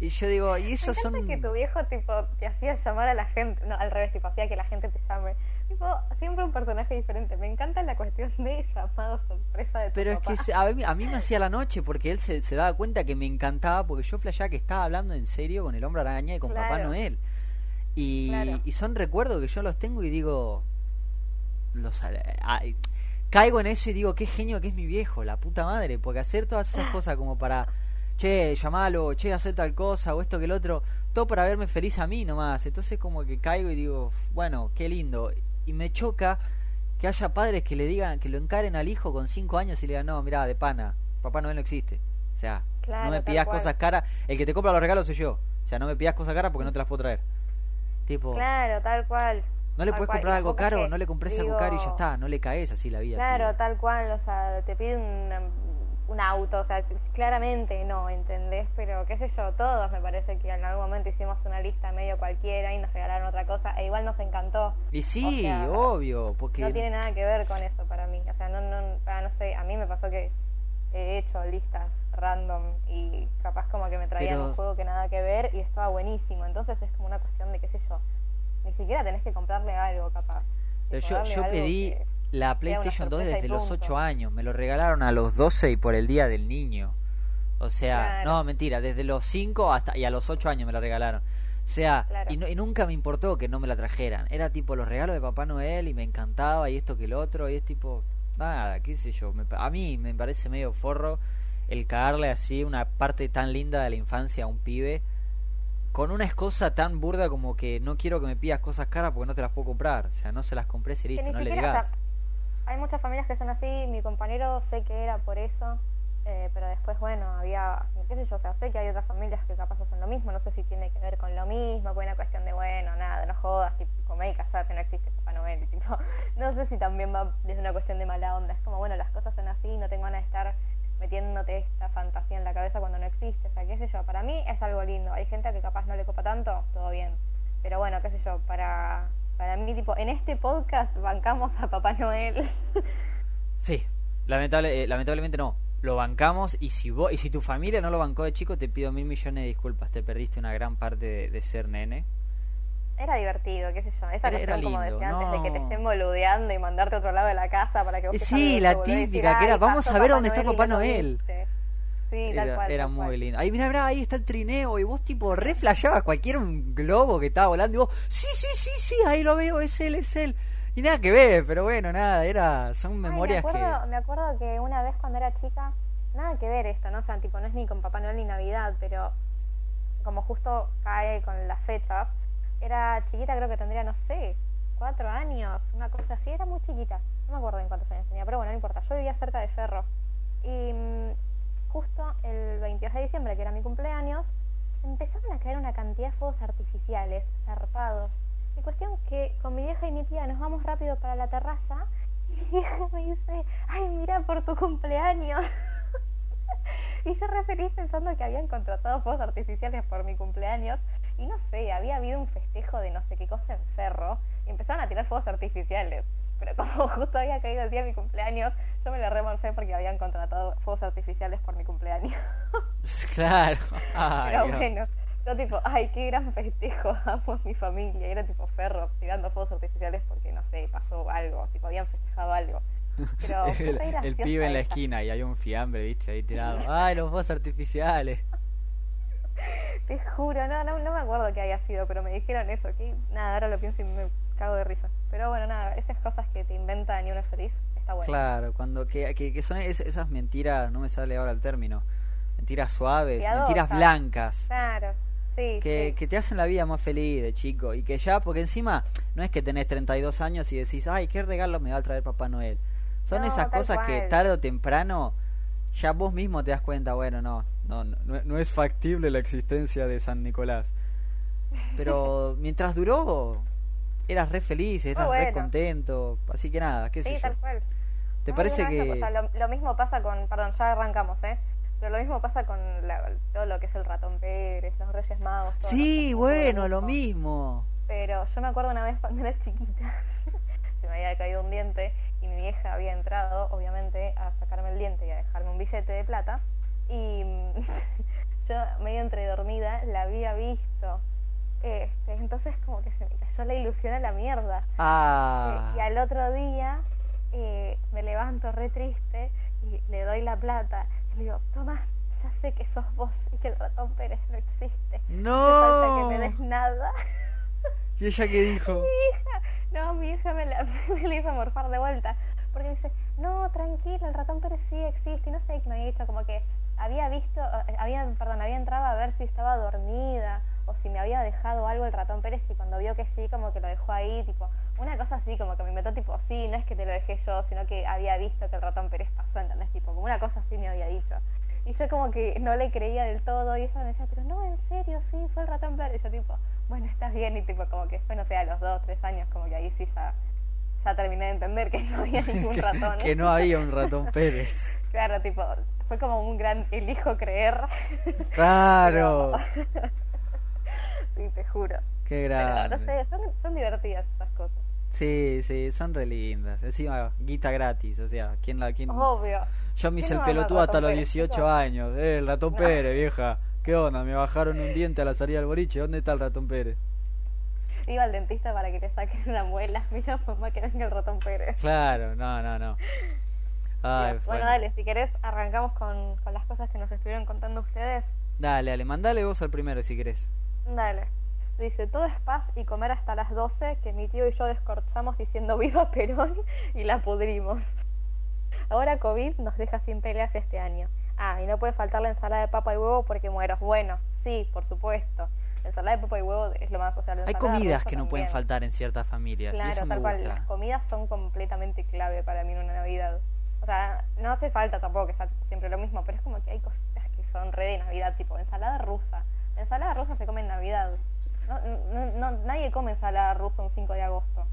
Y yo digo, y esos son... que tu viejo, tipo, te hacía llamar a la gente, no, al revés, tipo, hacía que la gente te llame. Tipo, siempre un personaje diferente. Me encanta la cuestión de llamado sorpresa de tu Pero es que a mí, a mí me hacía la noche porque él se, se daba cuenta que me encantaba porque yo flashaba que estaba hablando en serio con el hombre araña y con Papá Noel. Y, y son recuerdos que yo los tengo y digo... Los, caigo en eso y digo, qué genio que es mi viejo, la puta madre, porque hacer todas esas cosas como para che, llamalo, che, hacer tal cosa, o esto que el otro, todo para verme feliz a mí nomás. Entonces como que caigo y digo, bueno, qué lindo. Y me choca que haya padres que le digan, que lo encaren al hijo con cinco años y le digan, no, mira, de pana, Papá Noel no existe. O sea, no me pidas cosas caras, el que te compra los regalos soy yo. O sea, no me pidas cosas caras porque no te las puedo traer. Tipo, claro, tal cual. No le puedes comprar algo caro, no le compres algo caro y ya está, no le caes así la vida. Claro, tal cual, o sea, te pide un un auto, o sea, claramente no, ¿entendés? Pero qué sé yo, todos me parece que en algún momento hicimos una lista medio cualquiera y nos regalaron otra cosa e igual nos encantó. Y sí, obvio, porque... No tiene nada que ver con eso para mí, o sea, no, no, ah, no sé, a mí me pasó que he hecho listas random y capaz como que me traían un juego que nada que ver y estaba buenísimo, entonces es como una cuestión de qué sé yo, ni siquiera tenés que comprarle algo capaz. yo, yo pedí la PlayStation 2 desde los 8 años. Me lo regalaron a los 12 y por el día del niño. O sea, no, mentira, desde los 5 hasta y a los 8 años me la regalaron. O sea, y, nunca me importó que no me la trajeran. Era tipo los regalos de Papá Noel y me encantaba y esto que el otro. Y es tipo, nada, qué sé yo. a mí me parece medio forro el cagarle así una parte tan linda de la infancia a un pibe con una excusa tan burda como que no quiero que me pidas cosas caras porque no te las puedo comprar. O sea, no se las compré y listo, no le digas hay muchas familias que son así, mi compañero sé que era por eso, eh, pero después, bueno, había, qué sé yo, o sea, sé que hay otras familias que capaz hacen lo mismo, no sé si tiene que ver con lo mismo, con una cuestión de, bueno, nada, no jodas, tipo, come y callate, no existe Papá Noel, tipo, no sé si también va desde una cuestión de mala onda, es como, bueno, las cosas son así, no tengo ganas de estar metiéndote esta fantasía en la cabeza cuando no existe, o sea, qué sé yo, para mí es algo lindo, hay gente que capaz no le copa tanto, todo bien, pero bueno, qué sé yo, para para mí, tipo, en este podcast bancamos a Papá Noel. sí, lamentable, eh, lamentablemente no. Lo bancamos y si vos, y si tu familia no lo bancó de chico, te pido mil millones de disculpas. Te perdiste una gran parte de, ser nene. Era divertido, qué sé yo. Esa era, como decía antes, de que te estén boludeando y mandarte a otro lado de la casa para que vos Sí, la típica, que era, vamos a ver dónde está Papá Noel era, muy lindo. Ahí, mira, mira, ahí está el trineo. Y vos, tipo, re cualquier globo que estaba volando. Y vos, sí, sí, sí, sí, ahí lo veo, es él, es él. Y nada que ver, pero bueno, nada, era son memorias me acuerdo, que. Me acuerdo que una vez cuando era chica, nada que ver esto, ¿no? O sea, tipo, no es ni con Papá Noel ni Navidad, pero como justo cae con las fechas, era chiquita, creo que tendría, no sé, cuatro años, una cosa así, era muy chiquita. No me acuerdo en cuántos años tenía, pero bueno, no importa. Yo vivía cerca de Ferro. Y mm, justo el 22 de diciembre, que era mi cumpleaños, empezaron a caer una cantidad de fuegos artificiales, zarpados. Y cuestión que con mi vieja y mi tía nos vamos rápido para la terraza y mi vieja me dice, ay, mira por tu cumpleaños. y yo referí pensando que habían contratado fuegos artificiales por mi cumpleaños y no sé, había habido un festejo de no sé qué cosa en Ferro y empezaron a tirar fuegos artificiales. Pero como justo había caído el día de mi cumpleaños, yo me la remorcé porque habían contratado fuegos artificiales por mi cumpleaños. claro. Pero bueno, yo tipo, ay, qué gran festejo, amo mi familia. Y era tipo ferro tirando fuegos artificiales porque, no sé, pasó algo, tipo, habían festejado algo. Pero el, el pibe en la esquina y hay un fiambre, viste, ahí tirado. Ay, los fuegos artificiales. Te juro, no, no, no me acuerdo qué había sido, pero me dijeron eso, que nada, ahora lo pienso y me cago de risa. Pero bueno, nada, esas cosas que te inventan y uno es feliz, está bueno. Claro, cuando que, que, que son es- esas mentiras, no me sale ahora el término, mentiras suaves, mentiras blancas, Claro, sí. que, sí. que te hacen la vida más feliz de chico y que ya, porque encima no es que tenés 32 años y decís, ay, qué regalo me va a traer Papá Noel. Son No, esas cosas que tarde o temprano ya vos mismo te das cuenta, bueno, no, no, no, no es factible la existencia de San Nicolás. Pero mientras duró, eras re feliz, eras re bueno. contento, así que nada, qué sé Sí, yo. tal cual. ¿Te No, parece que me- o sea, lo, lo mismo pasa con, perdón, ya arrancamos, ¿eh? Pero lo mismo pasa con la- todo lo que es el ratón Pérez, los Reyes Magos. todo, Sí, ¿no? bueno, lo mismo. Pero yo me acuerdo una vez cuando era chiquita, se me había caído un diente y mi vieja había entrado, obviamente, a sacarme el diente y a dejarme un billete de plata. Y yo, medio entre dormida, la había visto. Este, entonces, como que se me cayó la ilusión a la mierda. Ah, Eh, y al otro día eh, me levanto re triste y le doy la plata. Y le digo, toma, ya sé que sos vos y que el ratón Pérez no existe. No falta que me des nada. ¿Y ella qué dijo? mi hija, no, mi hija me la, me la hizo morfar de vuelta. Porque dice, no, tranquila, el ratón Pérez sí existe. Y no sé qué me había dicho, como que había visto, eh, había, perdón, había entrado a ver si estaba dormida o si me había dejado algo el ratón Pérez y cuando vio que sí, como que lo dejó ahí, tipo, una cosa así, como que me inventó tipo, sí, no es que te lo dejé yo, sino que había visto que el ratón Pérez pasó, ¿entendés? Tipo, como una cosa así me había dicho. Y yo como que no le creía del todo y ella me decía, pero no, en serio, sí, fue el ratón Pérez. Y yo tipo, bueno, estás bien y tipo como que después, no sé, a los dos, tres años, como que ahí sí ya, ya terminé de entender que no había ningún ratón. que no había un ratón Pérez. Claro, tipo, fue como un gran elijo creer. Claro. Pero- sí, te juro. Qué Pero grande. no sé, son, son divertidas estas cosas. Sí, sí, son re lindas. Encima, guita gratis, o sea, ¿quién la quién? Obvio. Yo me hice el ¿Quién no ama al pelotudo hasta los Pérez, 18 chicos? años. Eh, el ratón No. Pérez, vieja. ¿Qué onda? Me bajaron un diente a la salida del boliche. ¿Dónde está el ratón Pérez? Iba al dentista para que te saquen una muela. Mira, mamá, que venga el ratón Pérez. Claro, no, no, no. Ay, bueno. Bueno, dale, si querés, arrancamos con, con las cosas que nos estuvieron contando ustedes. Dale, dale, mandale vos al primero si querés. Dale. Dice, todo es paz y comer hasta las 12 que mi tío y yo descorchamos diciendo viva Perón y la pudrimos. Ahora COVID nos deja sin peleas este año. Ah, y no puede faltar la ensalada de papa y huevo porque muero. Bueno, sí, por supuesto. La ensalada de papa y huevo es lo más... O sea, Hay comidas que no pueden faltar en ciertas familias y Claro, eso me tal cual. gusta. Las comidas son completamente clave para mí en una Navidad. O sea, no hace falta tampoco que sea siempre lo mismo, pero es como que hay cositas que son re de Navidad, tipo ensalada rusa. La ensalada rusa se come en Navidad. No, no, no- nadie come ensalada rusa un 5 de agosto.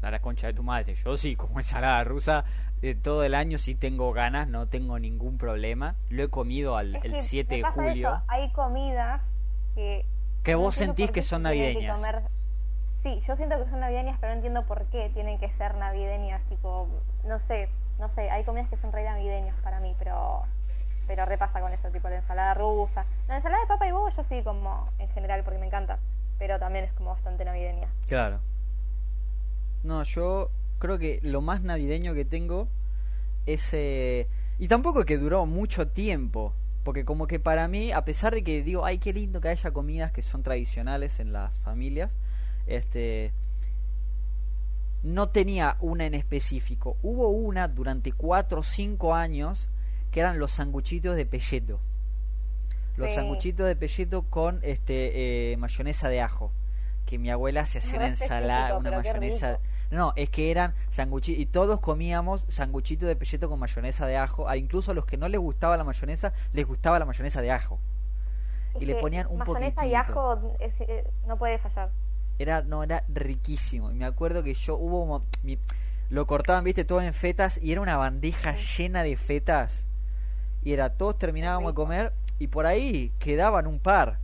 A la concha de tu madre. Yo sí, como ensalada rusa, eh, todo el año sí tengo ganas, no tengo ningún problema. Lo he comido al, Es el que 7 me de julio. eso, Hay comidas que... Que vos sentís que son que navideñas. comer- Sí, yo siento que son navideñas, pero no entiendo por qué tienen que ser navideñas. Tipo, no sé, no sé. Hay comidas que son re navideñas para mí, pero pero repasa con eso, tipo la ensalada rusa. La ensalada de papa y huevo yo sí como en general porque me encanta, pero también es como bastante navideña. Claro. No, yo creo que lo más navideño que tengo es... eh, y tampoco que duró mucho tiempo. Porque como que para mí, a pesar de que digo, ay, qué lindo que haya comidas que son tradicionales en las familias, este... No tenía una en específico. Hubo una durante 4 o 5 años que eran los sanguchitos de pelleto. Los Sí. sanguchitos de pelleto con este eh, mayonesa de ajo. Que mi abuela se hacía No una ensalada, una mayonesa. No, es que eran sanguchitos. Y todos comíamos sanguchitos de pelleto con mayonesa de ajo. A incluso a los que no les gustaba la mayonesa, les gustaba la mayonesa de ajo. Y le ponían un mayonesa y ajo es- eh, no puede fallar. Era, no, era riquísimo. Y me acuerdo que yo hubo mi- lo cortaban, viste, todo en fetas y era una bandeja llena de fetas. Y era, todos terminábamos de comer y por ahí quedaban un par.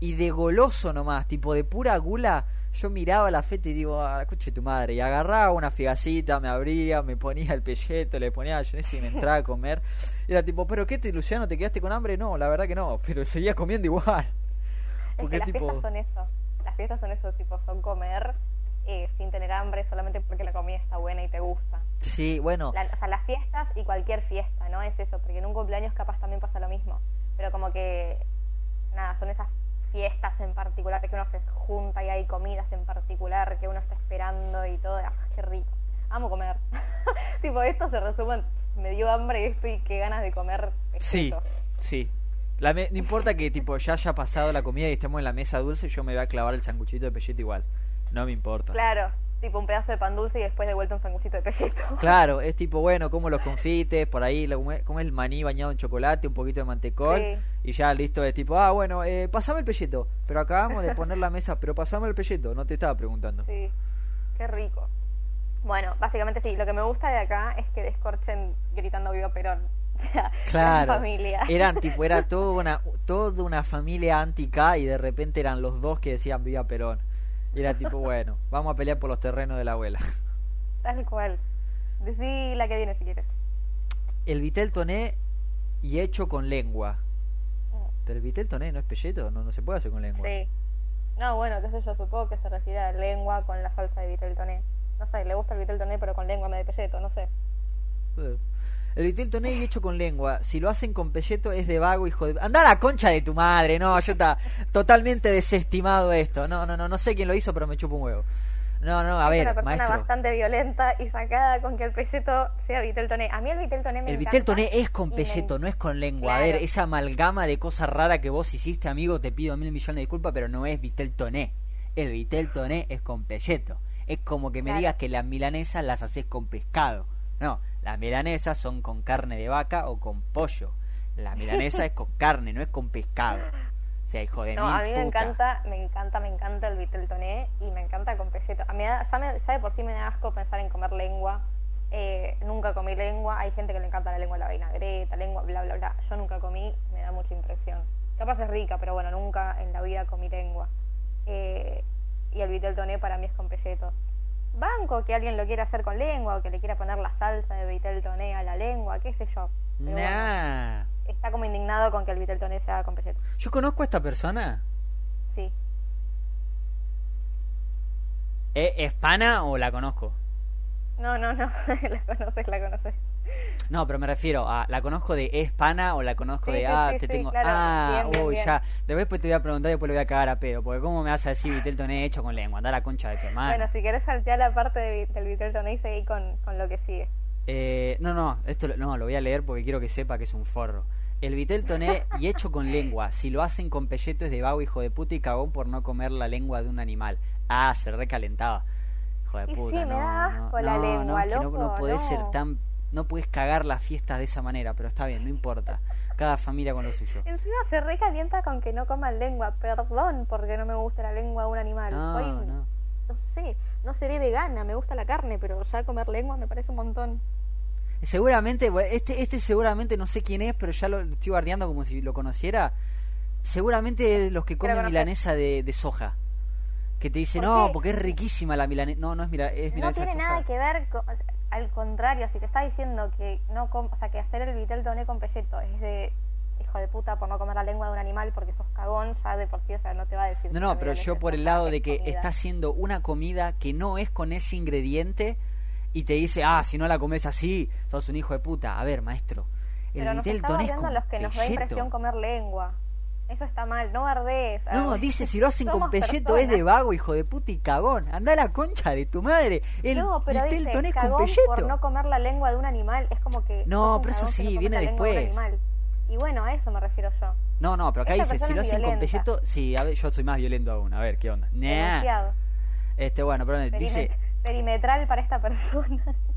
Y de goloso nomás, tipo de pura gula, yo miraba la feta y digo, ah, coche tu madre. Y agarraba una figacita, me abría, me ponía el pelleto, le ponía mayonesa y me entraba a comer. Y era tipo, ¿pero qué te, Luciano? ¿Te quedaste con hambre? No, la verdad que no, pero seguía comiendo igual. Es Porque que las tipo... fiestas son eso. Las fiestas son eso, tipo, son comer eh, sin tener hambre solamente porque la comida está buena y te gusta. Sí, bueno. La- o sea, las fiestas y cualquier fiesta, ¿no? Es eso, porque en un cumpleaños capaz también pasa lo mismo. Pero como que nada, son esas fiestas en particular que uno se junta y hay comidas en particular que uno está esperando y todo, ah, qué rico. Amo comer. tipo, esto se resume en me dio hambre esto y qué ganas de comer. Sí, sí. La no importa que tipo ya haya pasado la comida y estemos en la mesa dulce, yo me voy a clavar el sanguchito de pelleto igual. No me importa. Claro, tipo un pedazo de pan dulce y después de vuelta un sanguchito de pelleto. Claro, es tipo, bueno, como los confites, por ahí, como el maní bañado en chocolate, un poquito de mantecol, y ya listo, es tipo, ah, bueno, eh, pasame el pelleto, pero acabamos de poner la mesa, pero pasame el pelleto, no te estaba preguntando. Sí, qué rico. Bueno, básicamente sí, lo que me gusta de acá es que descorchen gritando viva Perón. claro, familia. eran tipo, era toda una, toda una familia anti-K y de repente eran los dos que decían viva Perón. Y era tipo, bueno, vamos a pelear por los terrenos de la abuela. Tal cual. Decí la que viene si quieres. El vitel toné y hecho con lengua. Mm. Pero el vitel toné no es pelleto, no, no se puede hacer con lengua. Sí. No, bueno, qué sé yo, supongo que se refiere a lengua con la salsa de vitel toné. No sé, le gusta el vitel toné pero con lengua me de pelleto, no sé. Eh. El vitel toné y hecho con lengua. Si lo hacen con pelleto es de vago, hijo de... Anda a la concha de tu madre. No, yo está totalmente desestimado esto. No, no, no, no sé quién lo hizo, pero me chupo un huevo. No, no, a ver, es una persona bastante violenta y sacada con que el pelleto sea vitel toné. A mí el vitel toné me El vitel toné es con pelleto, no es con lengua. A ver, esa amalgama de cosas raras que vos hiciste, amigo, te pido mil millones de disculpas, pero no es vitel toné. El vitel toné es con pelleto. Es como que me digas que las milanesas las haces con pescado. No, las milanesas son con carne de vaca o con pollo. La milanesa es con carne, no es con pescado. O sea, hijo de no, a mí me encanta, me encanta, me encanta el vitel toné y me encanta con pelleto. A mí ya, me, ya de por sí me da asco pensar en comer lengua. Eh, nunca comí lengua. Hay gente que le encanta la lengua la vinagreta, lengua, bla, bla, bla. Yo nunca comí, me da mucha impresión. Capaz es rica, pero bueno, nunca en la vida comí lengua. Eh, y el vitel toné para mí es con pelleto banco que alguien lo quiera hacer con lengua o que le quiera poner la salsa de vitel toné a la lengua, qué sé yo. está como indignado con que el vitel toné sea con. ¿Yo conozco a esta persona? Sí. ¿Es pana o la conozco? No, no, no, la conoces, la conoces. No, pero me refiero a, ¿la conozco de es pana o la conozco de, ah, te tengo, ah, uy, ya. Después pues te voy a preguntar y después le voy a cagar a pedo, porque ¿cómo me vas a decir vitel toné hecho con lengua? Anda la concha de madre. Bueno, si querés saltear la parte del vitel toné y seguir con, con lo que sigue. Eh, no, no, esto no, lo voy a leer porque quiero que sepa que es un forro. El vitel toné y hecho con lengua. Si lo hacen con pelleto es de vago, hijo de puta y cagón por no comer la lengua de un animal. Ah, se recalentaba. Hijo de puta, sí, no, no, no, la lengua, no, no, no podés ser tan no puedes cagar las fiestas de esa manera, pero está bien, no importa. Cada familia con lo suyo. Encima se recalienta con que no coman lengua. Perdón porque no me gusta la lengua de un animal. No, no. no sé, no seré vegana, me gusta la carne, pero ya comer lengua me parece un montón. Seguramente, este, este seguramente no sé quién es, pero ya lo estoy guardiando como si lo conociera. Seguramente los que comen milanesa de, de soja que te dicen, no, porque es riquísima la milanesa. No, no es, mira, es milanesa. No tiene nada que ver con, al contrario, si te está diciendo que no o sea, que hacer el vitel toné con pelleto es de hijo de puta por no comer la lengua de un animal porque sos cagón, ya de por sí, o sea, no te va a decir. No, no, pero yo por el lado de que está haciendo una comida que no es con ese ingrediente y te dice, ah, si no la comes así, sos un hijo de puta. A ver, maestro, el toné es con los que nos da impresión comer lengua. Eso está mal, no ardes. No, dice, si lo hacen con pelleto es de vago, hijo de puta y cagón. Anda a la concha de tu madre. El no, pero dice, con pelleto. por no comer la lengua de un animal, es como que... No, pero eso sí, viene después. y bueno, a eso me refiero yo. No, no, pero acá dice, si lo hacen con pelleto... Sí, a ver, yo soy más violento aún. A ver, ¿qué onda? Este, bueno, pero dice... Perimetral para esta persona.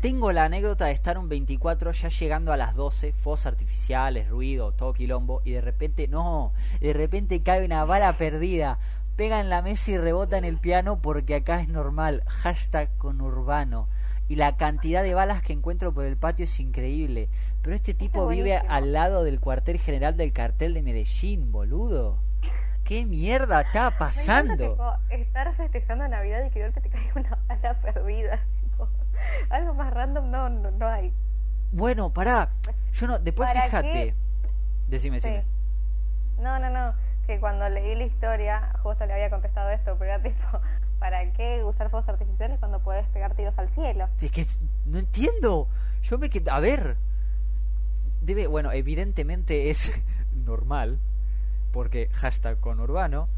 Tengo la anécdota de estar un 24 ya llegando a las 12, fos artificiales, ruido, todo quilombo, y de repente, no, de repente cae una bala perdida, pega en la mesa y rebota en el piano porque acá es normal, hashtag con urbano. Y la cantidad de balas que encuentro por el patio es increíble. Pero este tipo vive al lado del cuartel general del cartel de Medellín, boludo. ¿Qué mierda está pasando? estar festejando Navidad y que te caiga una bala perdida. Algo más random no, no, hay. Bueno, pará. Yo no, después fíjate. Decime, decime. No, no, no. Que cuando leí la historia, justo le había contestado esto, pero era tipo, ¿para qué usar fuegos artificiales cuando puedes pegar tiros al cielo? Es que no entiendo. Yo me quedé. A ver. Debe, bueno, evidentemente es normal porque hashtag conurbano,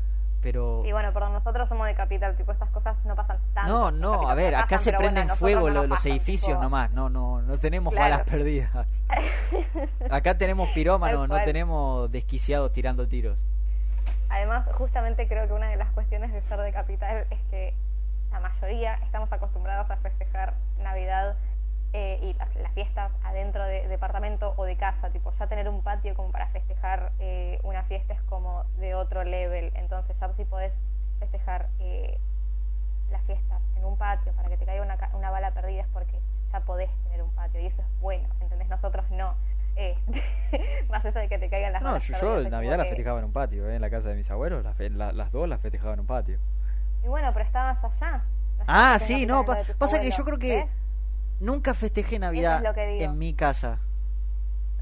pero... Y bueno, perdón, nosotros somos de capital, tipo estas cosas no pasan tanto. No, no, a ver, pasan, acá se pero prenden bueno, fuego no lo- nos los pasan, edificios tipo- nomás, no, no, no tenemos Claro. balas perdidas. Acá tenemos pirómanos, no tenemos desquiciados tirando tiros. Además, justamente creo que una de las cuestiones de ser de capital es que la mayoría estamos acostumbrados a festejar Navidad eh, y las, las fiestas adentro de departamento o de casa. Tipo, ya tener un patio como para festejar eh, una fiesta es como de otro level. Entonces, ya si podés festejar eh, las fiestas en un patio para que te caiga una, una bala perdida es porque ya podés tener un patio y eso es bueno. ¿Entendés? Nosotros no. Eh, más allá de que te caigan las No, balas yo, perdidas, Navidad la festejaba en un patio, ¿eh? en la casa de mis abuelos, la la- las dos las festejaban en un patio. Y bueno, pero estabas allá. No Ah, sí, no, pa- de pasa que yo abuelos, creo que ¿ves? Nunca festejé Navidad en mi casa.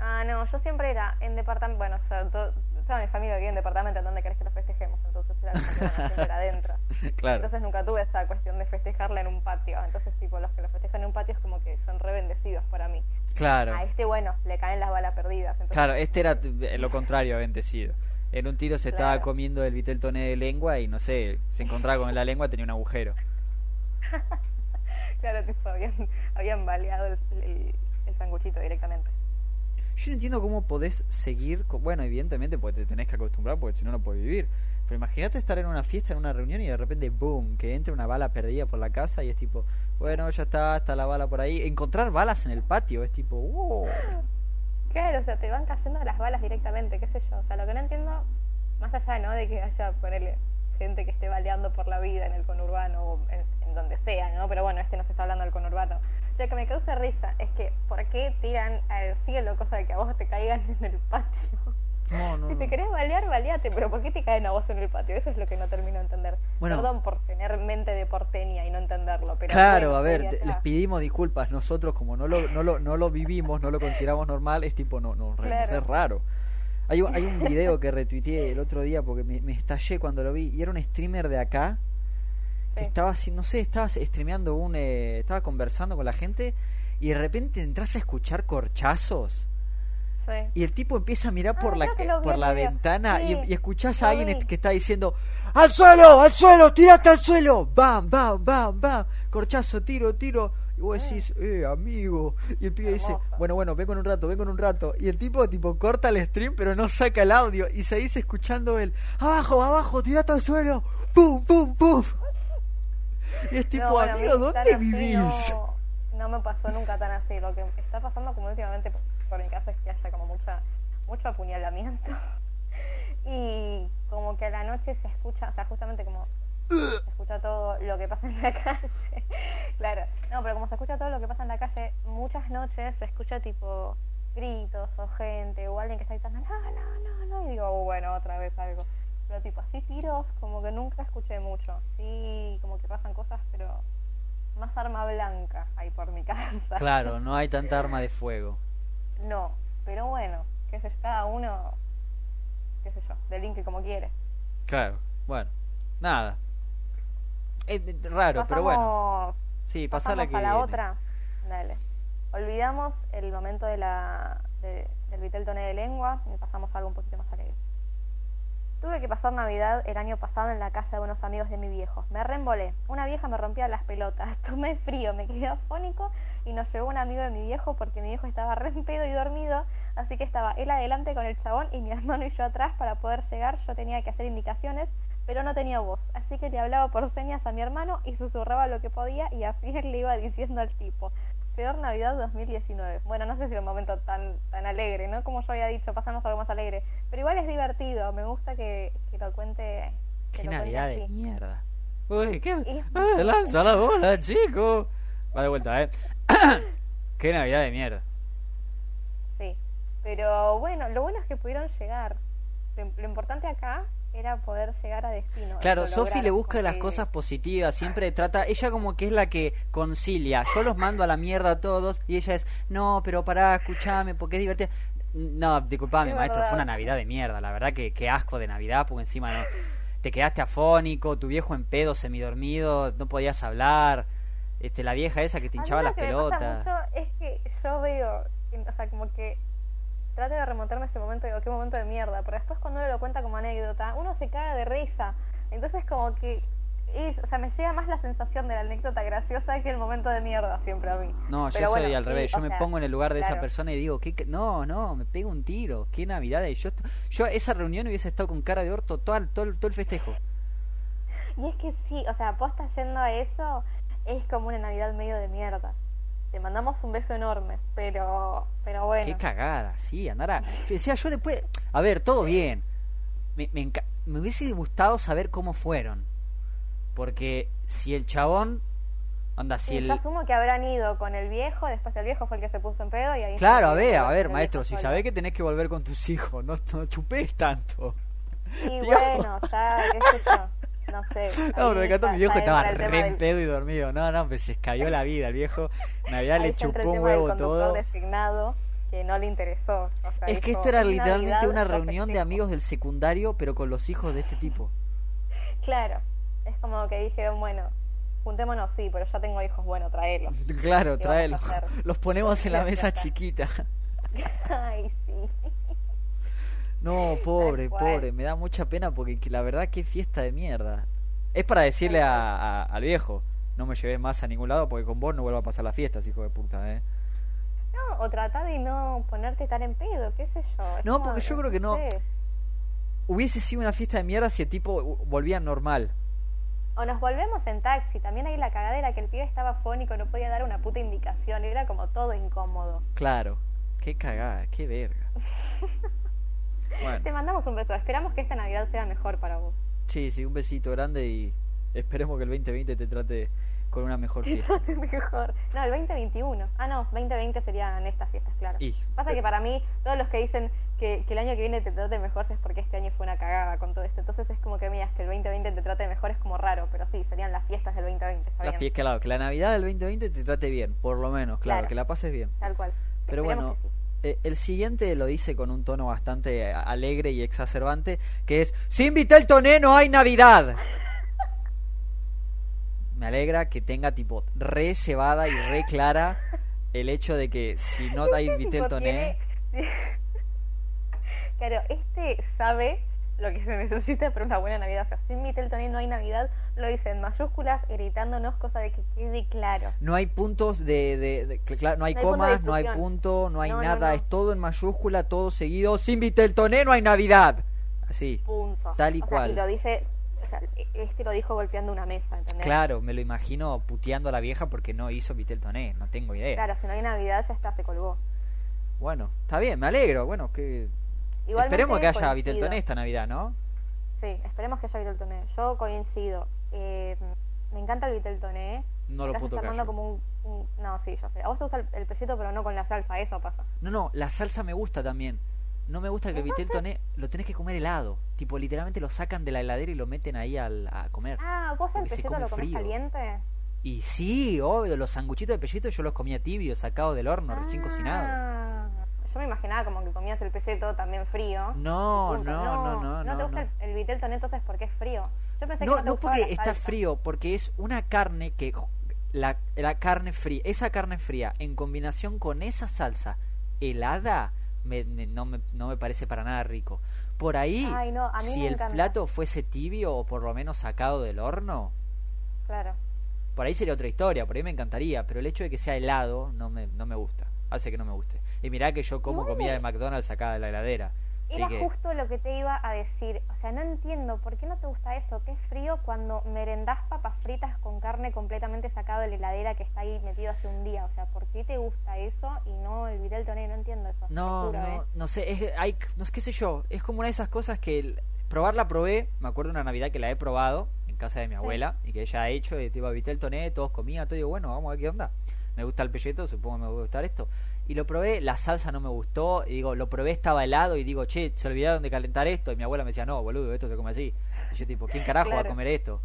Ah, no, yo siempre era en departamento. Bueno, o sea, to- toda mi familia vivía en departamento en donde querés que lo festejemos. Entonces era siempre era adentro. claro. Entonces nunca tuve esa cuestión de festejarla en un patio. Entonces, tipo, los que lo festejan en un patio es como que son re bendecidos para mí. Claro. A este, bueno, le caen las balas perdidas. Entonces, Claro, este era t- lo contrario bendecido. En un tiro se estaba comiendo el vitel toné de lengua y no sé, se encontraba con la lengua, tenía un agujero. claro, tipo, habían, habían baleado el, el, el sanguchito directamente. Yo no entiendo cómo podés seguir, bueno, evidentemente porque te tenés que acostumbrar porque si no no podés vivir. Pero imagínate estar en una fiesta, en una reunión y de repente, boom, que entre una bala perdida por la casa y es tipo, bueno, ya está, está la bala por ahí. Encontrar balas en el patio es tipo, wow. Claro, o sea, te van cayendo las balas directamente, qué sé yo. O sea, lo que no entiendo, más allá, ¿no? De que haya, ponerle gente que esté baleando por la vida en el conurbano o en, en donde sea, ¿no? Pero bueno, este no se está hablando del conurbano. Lo que me causa risa es que, ¿por qué tiran al cielo cosa de que a vos te caigan en el patio? No, no, Si te no. querés balear, baleate, pero ¿por qué te caen a vos en el patio? Eso es lo que no termino de entender. Bueno. Perdón por tener mente de porteña y no entenderlo, pero... Claro, a ver, te- les pedimos disculpas. Nosotros, como no lo, no lo, no lo vivimos, no lo consideramos normal, es tipo, no, no, Claro. es raro. Hay, un- hay un video que retuiteé el otro día porque me, me estallé cuando lo vi y era un streamer de acá que Sí. estaba no sé, estaba streameando un, eh, estaba conversando con la gente y de repente entras a escuchar corchazos Sí. y el tipo empieza a mirar Ah, por la, por la video. ventana Sí, y, y escuchás a alguien vi. que está diciendo ¡Al suelo! ¡Al suelo! ¡Tirate al suelo! ¡Bam! ¡Bam! ¡Bam! ¡Bam! Corchazo, tiro, tiro. Y vos decís, eh, amigo. Y el pibe dice, bueno, bueno, vengo en un rato, vengo en un rato. Y el tipo, tipo, corta el stream, pero no saca el audio. Y se dice escuchando el, abajo, abajo, tirate al suelo. ¡Pum, pum, pum! Y es tipo, No, bueno, amigo, ¿dónde vivís? No, no me pasó nunca tan así. Lo que está pasando como últimamente por, por mi casa es que haya como mucha mucho apuñalamiento. Y como que a la noche se escucha, o sea, justamente como se escucha todo lo que pasa en la calle. claro, no, pero como se escucha todo lo que pasa en la calle, muchas noches se escucha tipo gritos o gente o alguien que está gritando, no, no, no, no, y digo, "Uh, bueno, otra vez algo. Pero tipo así tiros, como que nunca escuché mucho. Sí, como que pasan cosas, pero más arma blanca hay por mi casa. Claro, no hay tanta arma de fuego. No, pero bueno, qué sé yo, cada uno, qué sé yo, delinque como quiere. Claro, bueno, nada. Es raro, pero bueno. Sí, pasarla pasamos que a la viene. otra. Dale. Olvidamos el momento de la de- del vitel toné de lengua y pasamos a algo un poquito más alegre. Tuve que pasar Navidad el año pasado en la casa de unos amigos de mi viejo. Me reembolé. Una vieja me rompía las pelotas. Tomé frío, me quedé afónico y nos llevó un amigo de mi viejo porque mi viejo estaba re en pedo y dormido. Así que estaba él adelante con el chabón y mi hermano y yo atrás para poder llegar. Yo tenía que hacer indicaciones, pero no tenía voz. Así que le hablaba por señas a mi hermano y susurraba lo que podía y así él le iba diciendo al tipo. Peor Navidad 2019. Bueno, no sé si es un momento tan, tan alegre, ¿no? Como yo había dicho, pasamos algo más alegre. Pero igual es divertido, me gusta que, que lo cuente. Que Qué lo cuente Navidad de así. mierda. Uy, qué. Y- Ah, lanza la bola, chico. Va de vuelta, eh. qué Navidad de mierda. Sí. Pero bueno, lo bueno es que pudieron llegar. Lo, lo importante acá era poder llegar a destino. Claro, Sofi le busca las cosas positivas, siempre trata, ella como que es la que concilia, yo los mando a la mierda a todos y ella es, no, pero pará, escuchame, porque es divertido. No, disculpame, Es maestro, fue una. Navidad de mierda, la verdad que, que asco de Navidad, porque encima no, te quedaste afónico, tu viejo en pedo, semidormido, no podías hablar, este, la vieja esa que te hinchaba las que me pasa pelotas. mucho es que yo veo, o sea, como que trato de remontarme ese momento digo, qué momento de mierda. Pero después cuando uno lo cuenta como anécdota, uno se caga de risa. Entonces como que o sea, me llega más la sensación de la anécdota graciosa que el momento de mierda siempre a mí. No, yo soy al revés. Yo me pongo en el lugar de esa persona y digo, ¿qué, no, no, me pego un tiro. Qué Navidad. Yo, yo esa reunión hubiese estado con cara de orto todo, todo, todo el festejo. Y es que sí, o sea, vos estás yendo a eso, es como una Navidad medio de mierda. Te mandamos un beso enorme, pero pero bueno. Qué cagada, sí, Andara. Decía, yo después, a ver, todo bien. Me, me, me hubiese gustado saber cómo fueron porque si el chabón. Anda, si el... Yo asumo que habrán ido con el viejo, después el viejo fue el que se puso en pedo y ahí. Claro, a ver, a ver, maestro, si sabés que tenés que volver con tus hijos, no, no chupés tanto. Y bueno, ya, qué sé yo. No sé. No, pero me encantó, mi viejo estaba re en pedo y dormido. No, no, pues se escayó la vida. El viejo, Navidad le chupó un huevo todo. designado que no le interesó. es que esto era literalmente una reunión de amigos del secundario, pero con los hijos de este tipo. Claro, es como que dijeron, bueno, juntémonos, sí, pero ya tengo hijos, bueno, traelos. Claro, traelos. Los ponemos en la mesa chiquita. Ay, sí. No, pobre, pobre, me da mucha pena porque la verdad qué fiesta de mierda. Es para decirle a, al viejo, no me llevé más a ningún lado porque con vos no vuelvo a pasar las fiestas, hijo de puta, ¿eh? No, o tratar de no ponerte tan en pedo, qué sé yo. no, porque yo creo que no... Hubiese sido una fiesta de mierda si el tipo volvía normal. O nos volvemos en taxi, también hay la cagadera que el pibe estaba fónico, no podía dar una puta indicación, era como todo incómodo. Claro, qué cagada, qué verga. Te mandamos un beso, esperamos que esta Navidad sea mejor para vos. Sí, sí, un besito grande y esperemos que el 2020 te trate con una mejor fiesta. mejor. No, el 2021. Ah, no, 2020 serían estas fiestas, claro. Pasa que para mí, todos los que dicen que, el año que viene te trate mejor es porque este año fue una cagada con todo esto. Entonces es como que, mías que el 2020 te trate mejor es como raro, pero sí, serían las fiestas del 2020. La claro, que la Navidad del 2020 te trate bien, por lo menos, claro, que la pases bien. Tal cual. Pero bueno, eh, el siguiente lo dice con un tono bastante alegre y exacerbante, que es, si invité el toné no hay Navidad me alegra que tenga tipo re cebada y re clara el hecho de que si no hay Vitel Toné. Claro, este sabe lo que se necesita para una buena Navidad. O sea, sin Toné no hay Navidad, lo dice en mayúsculas, gritándonos, cosa de que quede claro. No hay puntos de. de, no hay, comas, no hay punto, no hay nada, es todo en mayúscula, todo seguido. Sin Toné no hay Navidad. Así. Punto. Tal y cual. y lo dice e-, este lo dijo golpeando una mesa, ¿entendés? Claro, me lo imagino puteando a la vieja porque no hizo Vitel Toné, no tengo idea. Claro, si no hay Navidad ya está, se colgó. Bueno, está bien, me alegro, bueno, que... esperemos que haya Vitel Toné esta Navidad, ¿no? Sí, esperemos que haya Vitel Toné. Yo coincido. Eh, me encanta el Vitel Toné. No lo puto como un, No, sí, yo sé. A vos te gusta el, el pero no con la salsa, eso pasa. No, no, la salsa me gusta también no me gusta que el vitel toné lo tenés que comer helado. Tipo, literalmente lo sacan de la heladera y lo meten ahí al, a comer. Ah, ¿vos el pelleto lo comés caliente? Y sí, obvio, los sanguchitos de pelleto yo los comía tibios, sacados del horno, recién cocinado. Yo me imaginaba como que comías el pelleto también frío. No, no, no, no, no. ¿No te gusta el, vitel toné entonces porque es frío? Yo pensé no, que no, porque está frío, porque es una carne que la, la carne fría, esa carne fría en combinación con esa salsa helada no, me, no me parece para nada rico. Por ahí, si el plato fuese tibio o por lo menos sacado del horno, claro. por ahí sería otra historia, por ahí me encantaría, pero el hecho de que sea helado no me, no me gusta, hace que no me guste. Y mirá que yo como comida de McDonald's sacada de la heladera. Era justo lo que te iba a decir. O sea, no entiendo por qué no te gusta eso, que es frío cuando merendás papas fritas con carne completamente sacada de la heladera que está ahí metido hace un día. O sea, ¿por qué te gusta eso y no el vitel toné? No entiendo eso. No, no, ¿eh? no sé, es, hay, no sé qué sé yo. Es como una de esas cosas que probarla probé. Me acuerdo una Navidad que la he probado en casa de mi abuela y que ella ha hecho. Y tipo, vitel toné, todos comían, todo. Y digo, bueno, vamos a ver qué onda. Me gusta el pelleto, supongo que me va a gustar esto y lo probé, la salsa no me gustó, y digo, lo probé, estaba helado, y digo, che, se olvidaron de calentar esto, y mi abuela me decía, no, boludo, esto se come así. Y yo tipo, ¿quién carajo va a comer esto?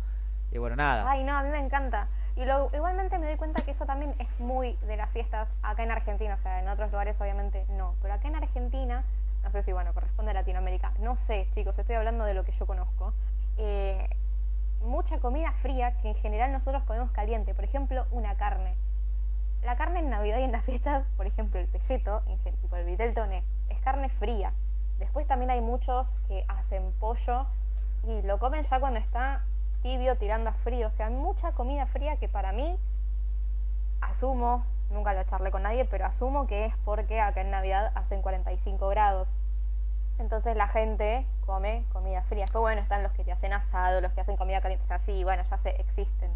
Y bueno, nada. Ay, no, a mí me encanta. Y lo, igualmente me doy cuenta que eso también es muy de las fiestas acá en Argentina, o sea, en otros lugares obviamente no, pero acá en Argentina, no sé si, bueno, corresponde a Latinoamérica, no sé, chicos, estoy hablando de lo que yo conozco. Eh, mucha comida fría que en general nosotros comemos caliente, por ejemplo, una carne la carne en Navidad y en las fiestas, por ejemplo, el pelleto, tipo el vitel toné, es carne fría. Después también hay muchos que hacen pollo y lo comen ya cuando está tibio tirando a frío. O sea, mucha comida fría que para mí, asumo, nunca lo charlé con nadie, pero asumo que es porque acá en Navidad hacen 45 grados. Entonces la gente come comida fría. Después, bueno, están los que te hacen asado, los que hacen comida caliente. O sea, sí, bueno, ya se existen.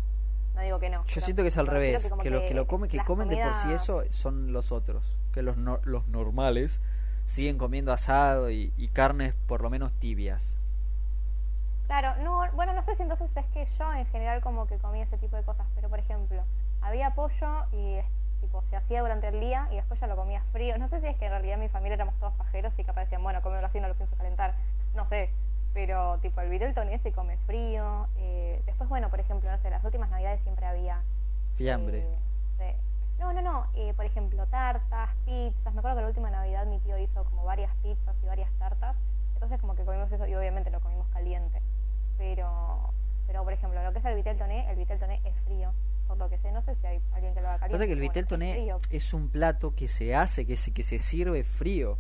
No digo que no. Yo siento que es al revés, que, los que lo comen, que comen de por sí eso son los otros, que los los normales siguen comiendo asado y, y carnes por lo menos tibias. Claro, no, bueno, no sé si entonces es que yo en general como que comía ese tipo de cosas, pero por ejemplo, había pollo y tipo se hacía durante el día y después ya lo comía frío. No sé si es que en realidad mi familia éramos todos pajeros y capaz decían, bueno, cómelo así, no lo pienso calentar. No sé, pero tipo el vitel toné se come frío. Eh, después, bueno, por ejemplo, no sé, las últimas navidades siempre había... Fiambre. Eh, no, no, no, eh, por ejemplo, tartas, pizzas. Me acuerdo que la última Navidad mi tío hizo como varias pizzas y varias tartas. Entonces como que comimos eso y obviamente lo comimos caliente. Pero, pero por ejemplo, lo que es el vitel toné, el vitel toné es frío por lo que sé, no sé si hay alguien que lo haga caliente. Pasa que el vitel toné es un plato que se hace, que se, que se sirve frío.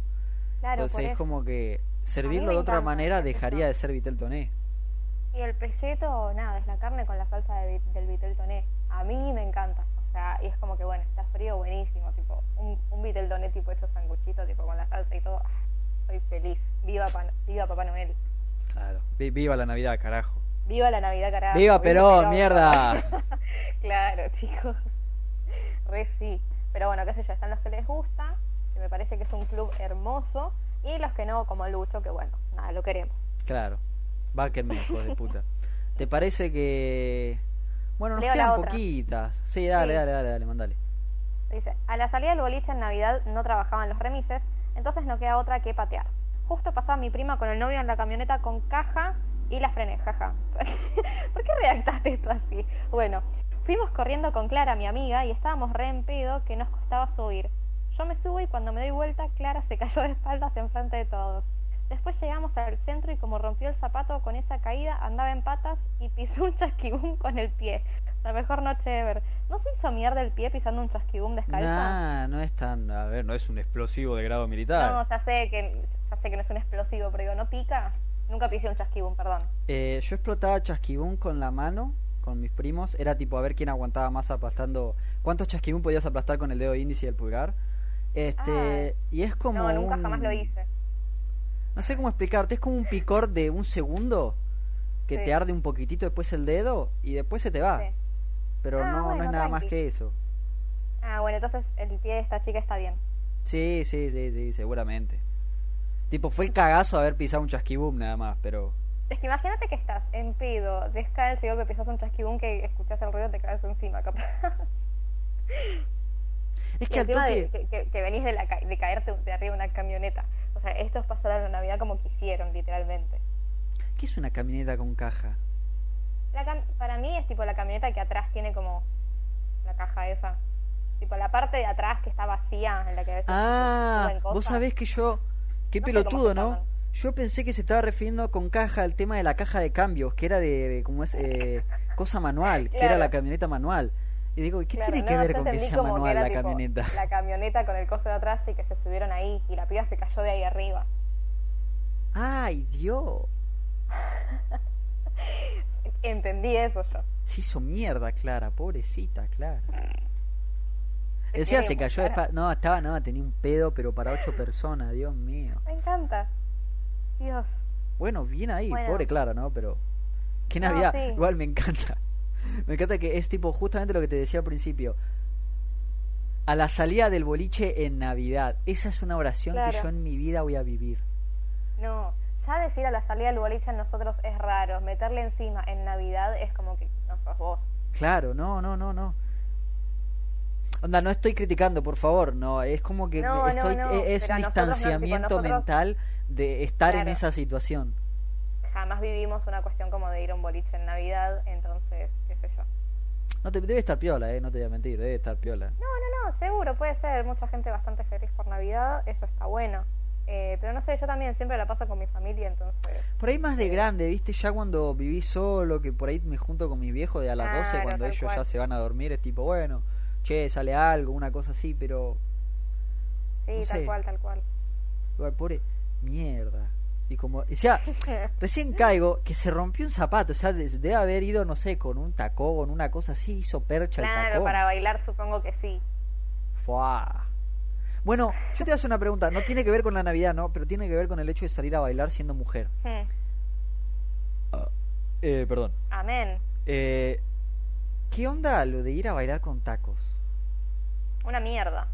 Claro, Entonces es como que servirlo de otra manera dejaría de ser vitel toné. Y el pelleto, nada, es la carne con la salsa del vitel toné. A mí me encanta. O sea, y es como que bueno, está frío, buenísimo. Tipo, un, un vitel toné tipo hecho sanguchito, tipo con la salsa y todo. Ah, soy feliz. Viva, viva Papá Noel. Claro. Viva la Navidad, carajo. Viva la Navidad, carajo. Viva Perón, mierda. claro, chicos. Re sí. Pero bueno, qué sé yo, están los que les gusta, que me parece que es un club hermoso, y los que no, como Lucho, que bueno, nada, lo queremos. Claro. Báquenme, hijo de puta. ¿Te parece que... Bueno, nos quedan poquitas. Sí, dale, dale, dale, dale, mandale. Dice, a la salida del boliche en Navidad no trabajaban los remises, entonces no queda otra que patear. Justo pasaba mi prima con el novio en la camioneta con caja y la frené, jaja. ¿Por qué redactaste esto así? Bueno, fuimos corriendo con Clara, mi amiga, y estábamos re en pedo que nos costaba subir. Yo me subo y cuando me doy vuelta, Clara se cayó de espaldas enfrente de todos. Después llegamos al centro y como rompió el zapato con esa caída, andaba en patas y pisó un chasquibum con el pie. La mejor noche ever. ¿No se hizo mierda el pie pisando un chasquibum descalzo? Nah, no es tan... A ver, no es un explosivo de grado militar. No, ya sé que, ya sé que no es un explosivo, pero digo, ¿no pica? Nunca pisé un chasquibún, perdón. Eh, yo explotaba chasquibún con la mano, con mis primos. Era tipo a ver quién aguantaba más aplastando. ¿Cuántos chasquibún podías aplastar con el dedo índice y el pulgar? Este, ah. y es como. No, nunca jamás lo hice. No sé cómo explicarte. Es como un picor de un segundo que te arde un poquitito después el dedo y después se te va. Pero ah, no, no es nada más que eso. Ah, bueno, entonces el pie de esta chica está bien. Sí, sí, sí, sí, seguramente. Tipo, fue el cagazo haber pisado un chasquibum nada más, pero... Es que imagínate que estás en pedo, descalzo y golpe pisas un chasquibum que escuchas el ruido te caes encima, capaz. Es que al toque... que, venís de, la, de caerte de arriba de una camioneta. O sea, esto es pasar la Navidad como quisieron, literalmente. ¿Qué es una camioneta con caja? para mí es tipo la camioneta que atrás tiene como la caja esa. Tipo la parte de atrás que está vacía, en la que a veces... Ah, vos sabés que yo Qué pelotudo, ¿no? Yo pensé que se estaba refiriendo con caja al tema de la caja de cambios, que era de, como es, eh, cosa manual, que era la camioneta manual. Y digo, ¿qué tiene que ver con que sea manual la camioneta? La camioneta con el coso de atrás y que se subieron ahí y la piba se cayó de ahí arriba. ¡Ay, Dios! Entendí eso yo. Se hizo mierda, Clara, pobrecita, Clara. Decía, se cayó de No, estaba, no, tenía un pedo, pero para ocho personas, Dios mío. Me encanta. Dios. Bueno, bien ahí, pobre Clara, ¿no? Pero. Qué Navidad. Igual me encanta. Me encanta que es tipo justamente lo que te decía al principio. A la salida del boliche en Navidad. Esa es una oración que yo en mi vida voy a vivir. No, ya decir a la salida del boliche en nosotros es raro. Meterle encima en Navidad es como que no sos vos. Claro, no, no, no, no. Onda, no estoy criticando, por favor, no, es como que estoy, e, es un distanciamiento mental de estar en esa situación. Jamás vivimos una cuestión como de ir a un boliche en Navidad, entonces, sé yo. No te, debe estar piola, eh, no te voy a mentir, debe estar piola. No, no, no, seguro, puede ser, mucha gente bastante feliz por Navidad, eso está bueno. Eh, pero no sé, yo también siempre la paso con mi familia, entonces... Por ahí más de eh, grande, viste, ya cuando viví solo, que por ahí me junto con mi viejo de a las 12 cuando ellos ya se van a dormir, es tipo, bueno, che, sale algo, una cosa así, pero... Sí, tal cual, tal cual. Igual, pobre, mierda. Y como, o sea, recién caigo que se rompió un zapato, o sea, de- debe haber ido, no sé, con un tacón, una cosa así, hizo percha el Claro, tacón. para bailar supongo que sí. Fuá. Bueno, yo te hacer una pregunta, no tiene que ver con la Navidad, ¿no? Pero tiene que ver con el hecho de salir a bailar siendo mujer. Hmm. Eh, perdón. Amén. Eh, ¿Qué onda lo de ir a bailar con tacos? Una mierda,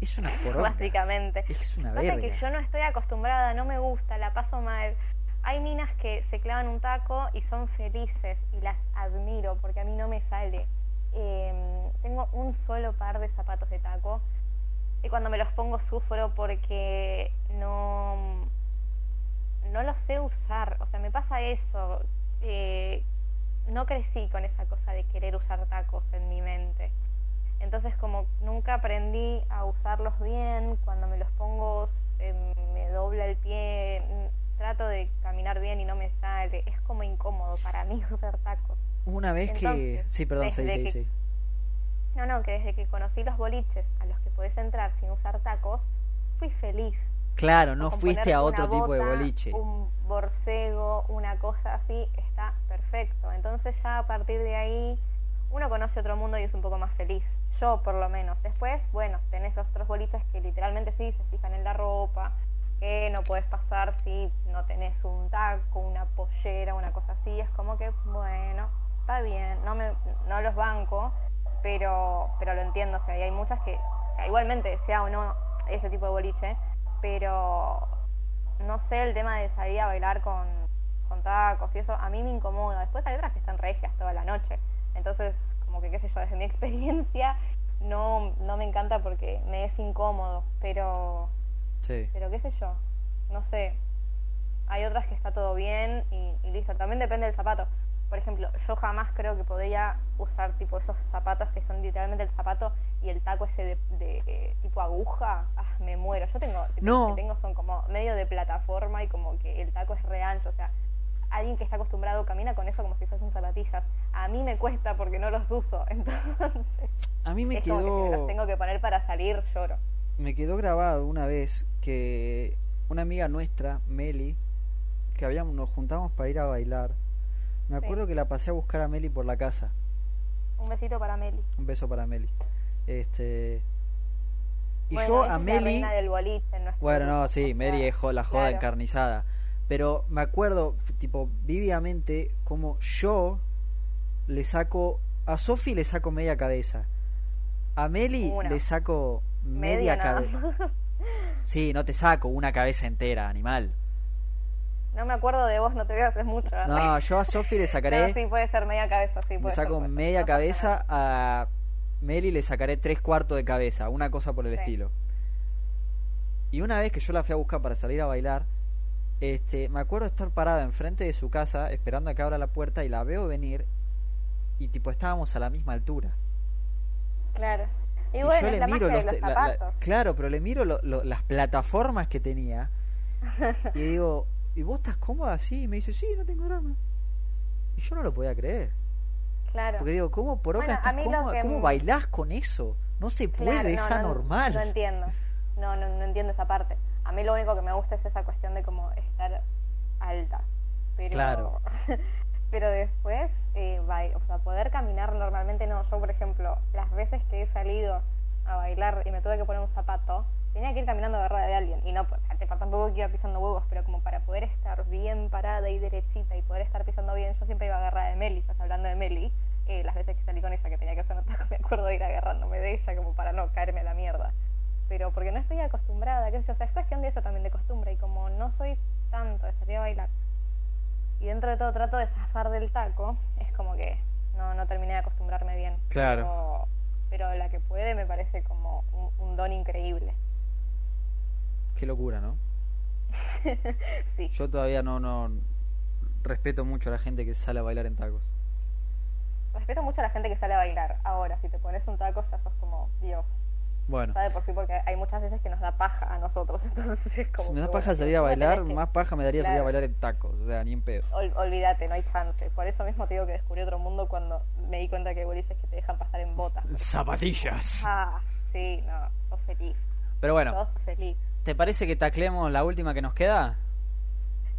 Es una poronga. básicamente. Es una Pasa que yo no estoy acostumbrada, no me gusta, la paso mal. Hay minas que se clavan un taco y son felices y las admiro porque a mí no me sale. Eh, tengo un solo par de zapatos de taco y cuando me los pongo sufro porque no, no los sé usar. O sea, me pasa eso. eh, no crecí con esa cosa de querer usar tacos en mi mente. Entonces como nunca aprendí a usarlos bien, cuando me los pongo se me dobla el pie, mm, trato de caminar bien y no me sale, es como incómodo para mí usar tacos. Una vez que... Entonces, Sí, perdón, sí, sí, que- sí. No, no, que desde que conocí los boliches a los que podés entrar sin usar tacos, fui feliz. Claro, no fuiste a otro tipo de boliche. Un borcego, una cosa así, está perfecto. Entonces ya a partir de ahí uno conoce otro mundo y es un poco más feliz. Yo por lo menos. Después, bueno, tenés otros boliches que literalmente sí se fijan en la ropa, que no puedes pasar si no tenés un taco, una pollera, una cosa así. Es como que, bueno, está bien, no, me, no los banco, pero, pero lo entiendo. O sea, y hay muchas que, o sea, igualmente, sea o no ese tipo de boliche, pero no sé, el tema de salir a bailar con, con tacos y eso, a mí me incomoda. Después hay otras que están regias toda la noche. Entonces, como que qué sé yo, desde mi experiencia, no, no me encanta porque me es incómodo, pero, Sí. pero qué sé yo, no sé. Hay otras que está todo bien y, y listo. También depende del zapato. Por ejemplo, yo jamás creo que podría usar tipo esos zapatos que son literalmente el zapato y el taco ese de, de, eh, tipo aguja. Ah, me muero. Yo tengo, No. que tengo son como medio de plataforma y como que el taco es re ancho. O sea, alguien que está acostumbrado camina con eso como si fuesen zapatillas. A mí me cuesta porque no los uso. Entonces, A mí me es como que si me quedó... los tengo que poner para salir, lloro. me quedó grabado una vez que una amiga nuestra, Meli, que habíamos, nos juntamos para ir a bailar. Me Sí. acuerdo que la pasé a buscar a Meli por la casa. Un besito para Meli. Un beso para Meli. Este y Bueno, yo a la Meli, reina del boliche en bueno, no, sí, Meli es la joda claro. encarnizada. Pero me acuerdo, tipo, vívidamente, como yo le saco, a Sofi le saco media cabeza, a Meli Una. le saco media, cabeza. Sí, no te saco una cabeza entera, animal. No me acuerdo de vos, no te voy a hacer mucho. No, yo a Sofi le sacaré, No, sí, puede ser media cabeza, sí, le puede ser, saco puede media cabeza, a Meli le sacaré tres cuartos de cabeza, una cosa por el Sí. estilo. Y una vez que yo la fui a buscar para salir a bailar, este, me acuerdo estar parada enfrente de su casa esperando a que abra la puerta y la veo venir y tipo estábamos a la misma altura. Claro. Y, Y, bueno, yo le miro los los la- la- zapatos. claro, pero le miro lo- lo- las plataformas que tenía y digo, ¿y vos estás cómoda así? Y me dice, sí, no tengo drama. Y yo no lo podía creer. Claro. Porque digo, ¿cómo por Bueno, estás cómoda? ¿Cómo bailás con eso? No se puede, Claro, es no, no, anormal. No, entiendo. No, no, no entiendo esa parte. A mí lo único que me gusta es esa cuestión de como estar alta. Pero, Claro. pero después, eh, bai- o sea, poder caminar normalmente no. Yo, por ejemplo, las veces que he salido a bailar y me tuve que poner un zapato, tenía que ir caminando agarrada de alguien. Y no, tampoco que iba pisando huevos, pero como para poder estar bien parada y derechita y poder estar pisando bien, yo siempre iba agarrada de Meli. Estás hablando de Meli. Eh, las veces que salí con ella que tenía que usar un me acuerdo de ir agarrándome de ella como para no caerme a la mierda. Pero porque no estoy acostumbrada, qué sé yo, o sea, es cuestión de eso también, de costumbre. Y como no soy tanto de salir a bailar, y dentro de todo trato de zafar del taco, es como que no, no terminé de acostumbrarme bien. Claro. Pero, pero la que puede me parece como un, un don increíble. Qué locura, ¿no? sí. Yo todavía no, no respeto mucho a la gente que sale a bailar en tacos. Respeto mucho a la gente que sale a bailar. Ahora, si te pones un taco, ya sos como Dios. Bueno, Sabe por sí, porque hay muchas veces que nos da paja a nosotros. Entonces es como. si me da paja salir a bailar, que- más paja me daría salir a bailar en tacos. O sea, ni en pedo. Ol- olvídate, no hay chance. Por eso mismo te digo que descubrí otro mundo cuando me di cuenta que hay boliches que te dejan pasar en botas. Zapatillas. Ah, sí, no, sos feliz. Pero bueno, Sos feliz. ¿Te parece que taclemos la última que nos queda?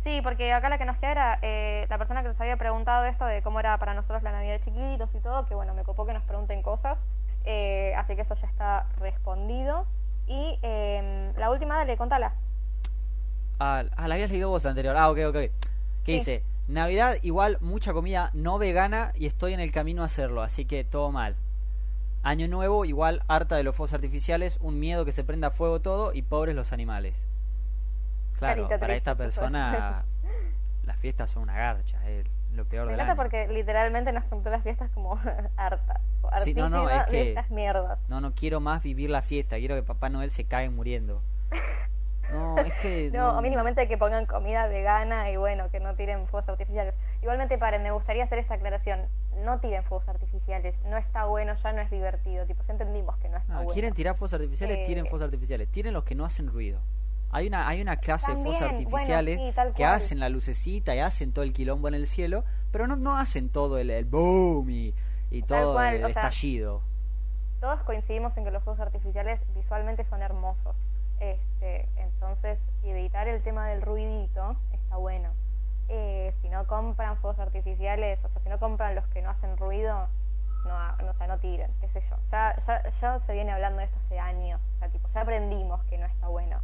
Sí, porque acá la que nos queda era eh, la persona que nos había preguntado esto de cómo era para nosotros la Navidad de chiquitos y todo, que bueno, me copó que nos pregunten cosas, eh, así que eso ya está respondido. Y eh, la última, dale, contala. Ah, ah, la habías leído vos anterior. Ah, ok, ok. ¿Qué Sí. dice? Navidad igual mucha comida no vegana y estoy en el camino a hacerlo, así que todo mal. Año nuevo igual harta de los fuegos artificiales, un miedo que se prenda fuego todo y pobres los animales. Claro, Carita para triste, esta persona las fiestas son una garcha, es lo peor Me encanta porque literalmente nos contó las fiestas como harta. Sí, no, no, es que- estas mierdas. No, no quiero más vivir la fiesta, quiero que Papá Noel se caiga muriendo. No, es que... No, o mínimamente que pongan comida vegana y bueno, que no tiren fuegos artificiales. Igualmente, paren, me gustaría hacer esta aclaración. No tiren fuegos artificiales, no está bueno, ya no es divertido. Tipo, ya entendimos que no está Ah, bueno. quieren tirar fuegos artificiales, Eh, tiren fuegos artificiales. Tiren los que no hacen ruido. Hay una, hay una clase de bueno, artificiales sí, que hacen la lucecita y hacen todo el quilombo en el cielo, pero no, no hacen todo el, el boom y, todo cual, el o sea, estallido. Todos coincidimos en que los fuegos artificiales visualmente son hermosos. Este, entonces, evitar el tema del ruidito está bueno. Eh, si no compran fuegos artificiales, o sea, si no compran los que no hacen ruido, no, no, o sea, no tiren, qué sé yo. Ya, ya, ya se viene hablando de esto hace años, o sea, tipo, ya aprendimos que no está bueno.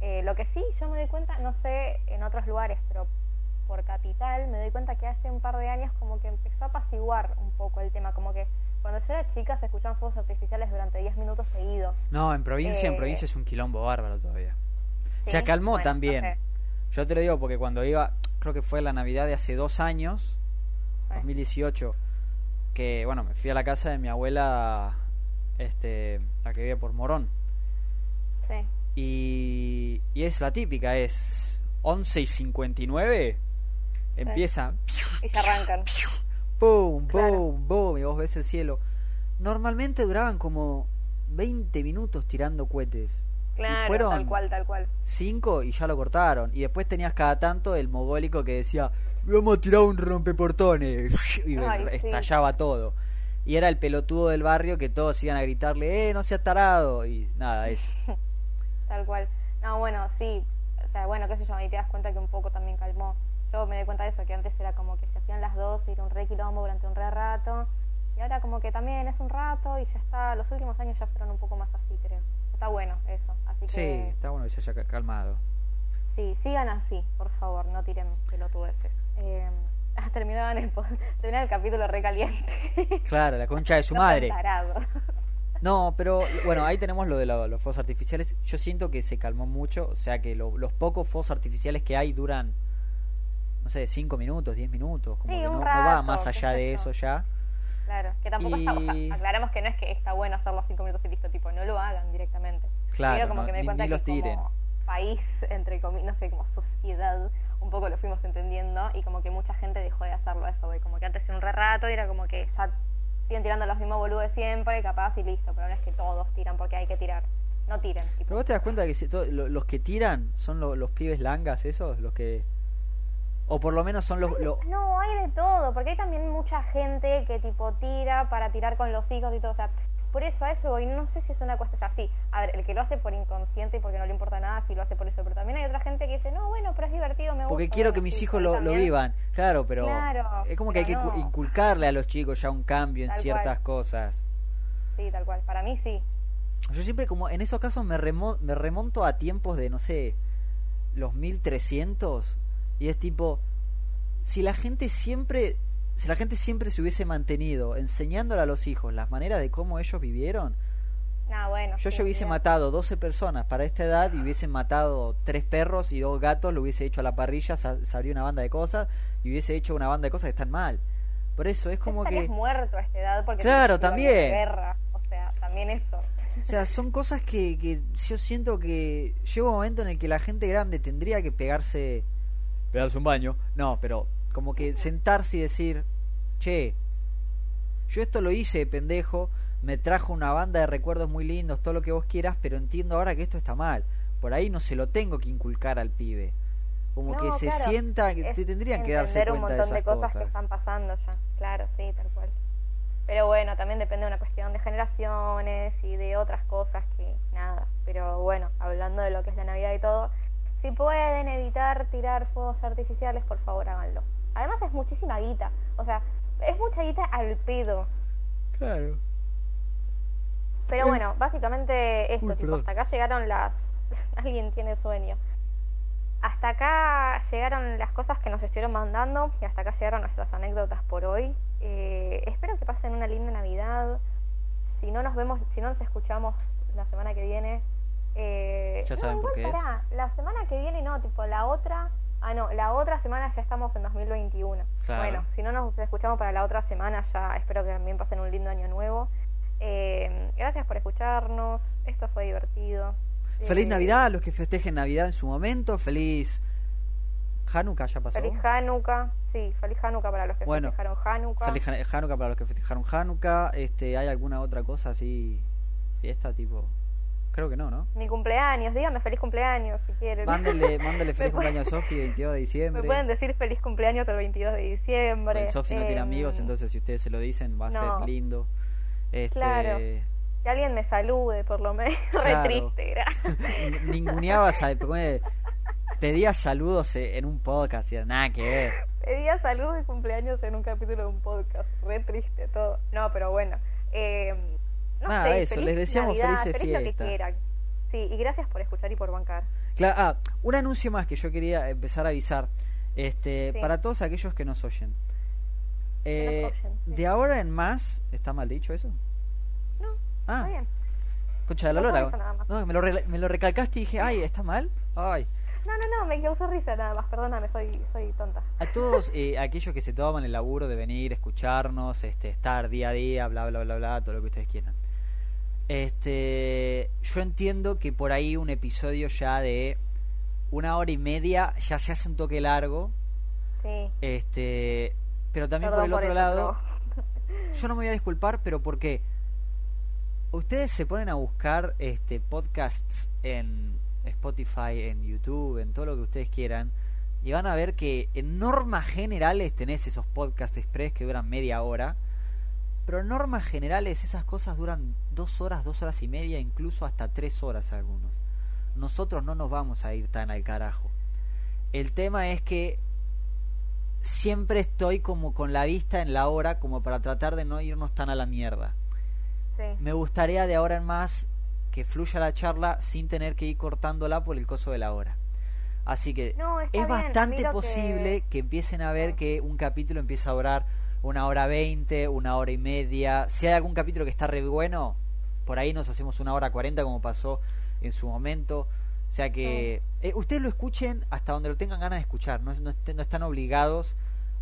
Eh, lo que sí, yo me doy cuenta, no sé en otros lugares, pero por capital me doy cuenta que hace un par de años como que empezó a apaciguar un poco el tema, como que cuando yo era chica se escuchaban fuegos artificiales durante 10 minutos seguidos. No, en provincia, en eh, provincia es un quilombo bárbaro todavía. ¿sí? Se acalmó Bueno, también. Yo te lo digo porque cuando iba, creo que fue la Navidad de hace dos años, Sí. 2018, que bueno, me fui a la casa de mi abuela, este, la que vive por Morón. Sí. Y, y es la típica, es 11 y 59, empieza, Y se arrancan. boom, Claro. boom, boom, y vos ves el cielo. Normalmente duraban como 20 minutos tirando cohetes. Claro, fueron- tal cual, tal cual. 5 y ya lo cortaron. Y después tenías cada tanto el mogólico que decía, vamos a tirar un rompeportones. Y Ay, sí. estallaba todo. Y era el pelotudo del barrio que todos iban a gritarle, eh, no seas tarado. Y nada, eso. Tal cual. No, bueno, sí. O sea, bueno, qué sé yo, ahí te das cuenta que un poco también calmó. Yo me doy cuenta de eso, que antes era como que se hacían las dos y era un re quilombo durante un re rato. Y ahora como que también es un rato y ya está. Los últimos años ya fueron un poco más así, creo. Está bueno eso. Así Sí, que está bueno que se haya ca- calmado. sí, sigan así, por favor, no tiren pelotudeces. Eh, terminaban el, terminaban el capítulo recaliente. Claro, la concha de su No madre. No, pero bueno, ahí tenemos lo de lo- los fuegos artificiales. Yo siento que se calmó mucho, o sea que lo- los pocos fuegos artificiales que hay duran, no sé, 5 minutos, 10 minutos, como Sí, que no, no va más allá de eso ya. Claro, que tampoco está, Y- aclaramos que no es que está bueno hacer los cinco minutos y listo, tipo, no lo hagan directamente. Claro, Pero como no, que me ni- cuenta ni que los tiren. como país, entre comillas, no sé, como sociedad, un poco lo fuimos entendiendo y como que mucha gente dejó de hacerlo eso, güey. Como que antes era un re rato y era como que ya siguen tirando los mismos boludos de siempre, capaz y listo, pero ahora es que todos tiran porque hay que tirar. No tiren. tipo. Pero vos te das cuenta que si to- lo- los que tiran son lo- los pibes langas, esos, los que... O por lo menos son los... lo- No, hay de todo, porque hay también mucha gente que tipo tira para tirar con los hijos y todo, o sea, por eso a eso voy, no sé si es una cuestión así. A ver, el que lo hace por inconsciente y porque no le importa nada, si lo hace por eso, pero también hay otra gente que dice, no, bueno, pero es divertido, me gusta. porque quiero bueno, que mis sí, hijos lo, lo vivan. Claro, pero Claro, es como que hay que no. inculcarle a los chicos ya un cambio en Tal ciertas cual. cosas. Sí, tal cual, para mí sí. Yo siempre como en esos casos me, remo- me remonto a tiempos de, no sé, los 1300 y es tipo, si la gente siempre, si la gente siempre se hubiese mantenido enseñándole a los hijos las maneras de cómo ellos vivieron, Ah, bueno. yo sí, ya hubiese matado 12 personas para esta edad y hubiesen matado tres perros y dos gatos, lo hubiese hecho a la parrilla, sa- sabría una banda de cosas y hubiese hecho una banda de cosas que están mal. Por eso es como que... muerto a esta edad porque Claro, también. guerra, o sea, también eso. O sea, son cosas que, que yo siento que llega un momento en el que la gente grande tendría que pegarse... Pegarse un baño. No, pero como que sentarse y decir, che, yo esto lo hice de pendejo, me trajo una banda de recuerdos muy lindos, todo lo que vos quieras, pero entiendo ahora que esto está mal. Por ahí no se lo tengo que inculcar al pibe. Como que se claro, sienta, que te tendrían que darse cuenta un de montón esas de cosas, cosas. que están pasando ya. Claro, sí, tal cual. Pero bueno, también depende de una cuestión de generaciones y de otras cosas que nada. Pero bueno, hablando de lo que es la Navidad y todo, si pueden evitar tirar fuegos artificiales, por favor háganlo. Además es muchísima guita. O sea, es mucha guita al pedo. Claro. Pero bueno, básicamente esto, Uy, tipo, hasta acá llegaron las... Alguien tiene sueño. Hasta acá llegaron las cosas que nos estuvieron mandando y hasta acá llegaron nuestras anécdotas por hoy. Eh, espero que pasen una linda Navidad. Si no nos vemos, si no nos escuchamos la semana que viene... Eh, Ya no, saben por igual qué es. La semana que viene no, tipo la otra... Ah, no, la otra semana ya estamos en 2021. Claro. Bueno, si no nos escuchamos para la otra semana, ya espero que también pasen un lindo año nuevo. Eh, gracias por escucharnos. Esto fue divertido. Feliz Eh, Navidad a los que festejen Navidad en su momento. Feliz Hanukkah, ya pasó. Feliz Hanukkah. Sí, feliz Hanukkah para los que Bueno, festejaron Hanukkah. Feliz Han- Hanukkah para los que festejaron Hanukkah. Este, ¿Hay alguna otra cosa así? Fiesta tipo. Creo que no, ¿no? Mi cumpleaños. Díganme feliz cumpleaños si quieren. Mándele, mándele feliz Me cumpleaños a Sofi, 22 de Me diciembre. pueden decir feliz cumpleaños el 22 de diciembre. Porque Sofi no tiene Eh, amigos, entonces si ustedes se lo dicen va a no. ser lindo. Este, Claro. Que alguien me salude, por lo menos. Claro. Re triste, gracias. Ninguneabas, a- pedías saludos en un podcast y nada que ver. Pedía saludos de cumpleaños en un capítulo de un podcast. Re triste todo. No, pero bueno. Eh, no Nada, sé, eso, feliz les deseamos Navidad, felices feliz lo que fiestas. quieran. Sí, y gracias por escuchar y por bancar. Claro, ah, un anuncio más que yo quería empezar a avisar. Este, Sí. para todos aquellos que nos oyen. Eh, nos oyen, sí. de ahora en más, ¿está mal dicho eso? No, Ah, está bien. concha de la No lora. No, me lo, re- me lo recalcaste y dije, ay, ¿está mal? Ay. No, no, no, me causó risa nada más. Perdóname, soy, soy tonta. A todos eh, aquellos que se toman el laburo de venir, escucharnos, este, estar día a día, bla, bla, bla, bla, todo lo que ustedes quieran. Este, yo entiendo que por ahí un episodio ya de una hora y media ya se hace un toque largo. Sí. Este, pero también Perdón por el otro eso, lado, yo no me voy a disculpar, pero porque ustedes se ponen a buscar este podcasts en Spotify, en YouTube, en todo lo que ustedes quieran, y van a ver que en normas generales tenés esos podcasts express que duran media hora, pero normas generales esas cosas duran dos horas, dos horas y media, incluso hasta tres horas algunos. Nosotros no nos vamos a ir tan al carajo. El tema es que siempre estoy como con la vista en la hora como para tratar de no irnos tan a la mierda. Sí. Me gustaría de ahora en más que fluya la charla sin tener que ir cortándola por el coso de la hora. Así que No, es bien, bastante lo que- posible que... empiecen a ver que un capítulo empieza a durar una hora veinte, una hora y media. Si hay algún capítulo que está re bueno, por ahí nos hacemos una hora cuarenta como pasó en su momento. O sea que eh, ustedes lo escuchen hasta donde lo tengan ganas de escuchar. No, no est- no están obligados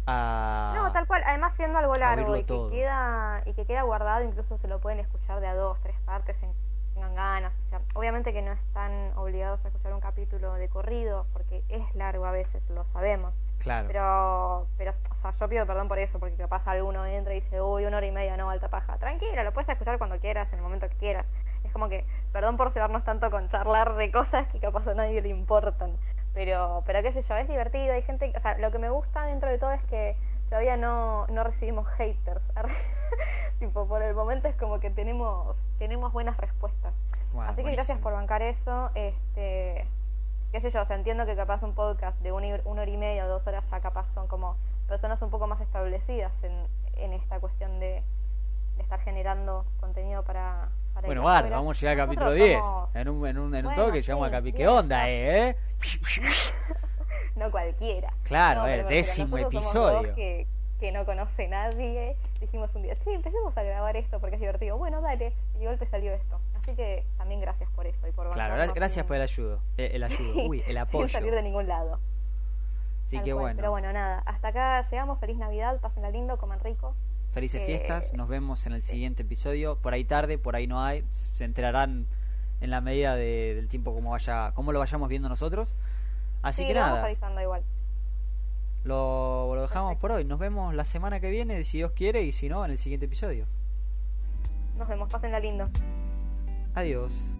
a... No, tal cual. Además, siendo algo largo y que, queda, y que queda guardado, incluso se lo pueden escuchar de a dos, tres partes en tengan ganas. O sea, obviamente que no están obligados a escuchar un capítulo de corrido, porque es largo a veces, lo sabemos. Claro. Pero, pero, o sea, yo pido perdón por eso, porque capaz alguno entra y dice, uy, una hora y media, no, alta paja. Tranquila, lo puedes escuchar cuando quieras, en el momento que quieras. Es como que, perdón por cebarnos tanto con charlar de cosas que capaz a nadie le importan. Pero, pero qué sé yo, es divertido, hay gente, o sea, lo que me gusta dentro de todo es que todavía no, no recibimos haters. tipo, por el momento es como que tenemos, tenemos buenas respuestas. Así que gracias por bancar eso. Este, qué sé yo, o sea, entiendo que capaz un podcast de una, una hora y media o dos horas ya capaz son como personas un poco más establecidas en, en esta cuestión de, de estar generando contenido para... para Bueno, Bar, vamos a llegar al capítulo 10. somos- En un, en un, en un Bueno, toque llegamos sí, a capítulo. ¿Qué onda, eh? No cualquiera. Claro, No, a ver, me refiero, décimo episodio. que, que no conoce nadie. Dijimos un día, sí, empecemos a grabar esto porque es divertido. Bueno, dale. Y de golpe salió esto. Así que también gracias por eso y por Claro, gracias sin- por el ayudo. eh, el ayudo. Uy, el Sin apoyo. salir de ningún lado. Así Tal que cual. bueno. Pero bueno, nada. Hasta acá llegamos. Feliz Navidad. Pásenla lindo, coman rico. Felices Eh, fiestas. Nos vemos en el siguiente episodio. Por ahí tarde, por ahí no hay. Se enterarán en la medida de- del tiempo como vaya, cómo lo vayamos viendo nosotros. Así sí, que lo vamos nada, avisando igual. Lo, lo dejamos Perfecto. por hoy. Nos vemos la semana que viene, si Dios quiere, y si no, en el siguiente episodio. Nos vemos. Pásenla lindo. Adiós.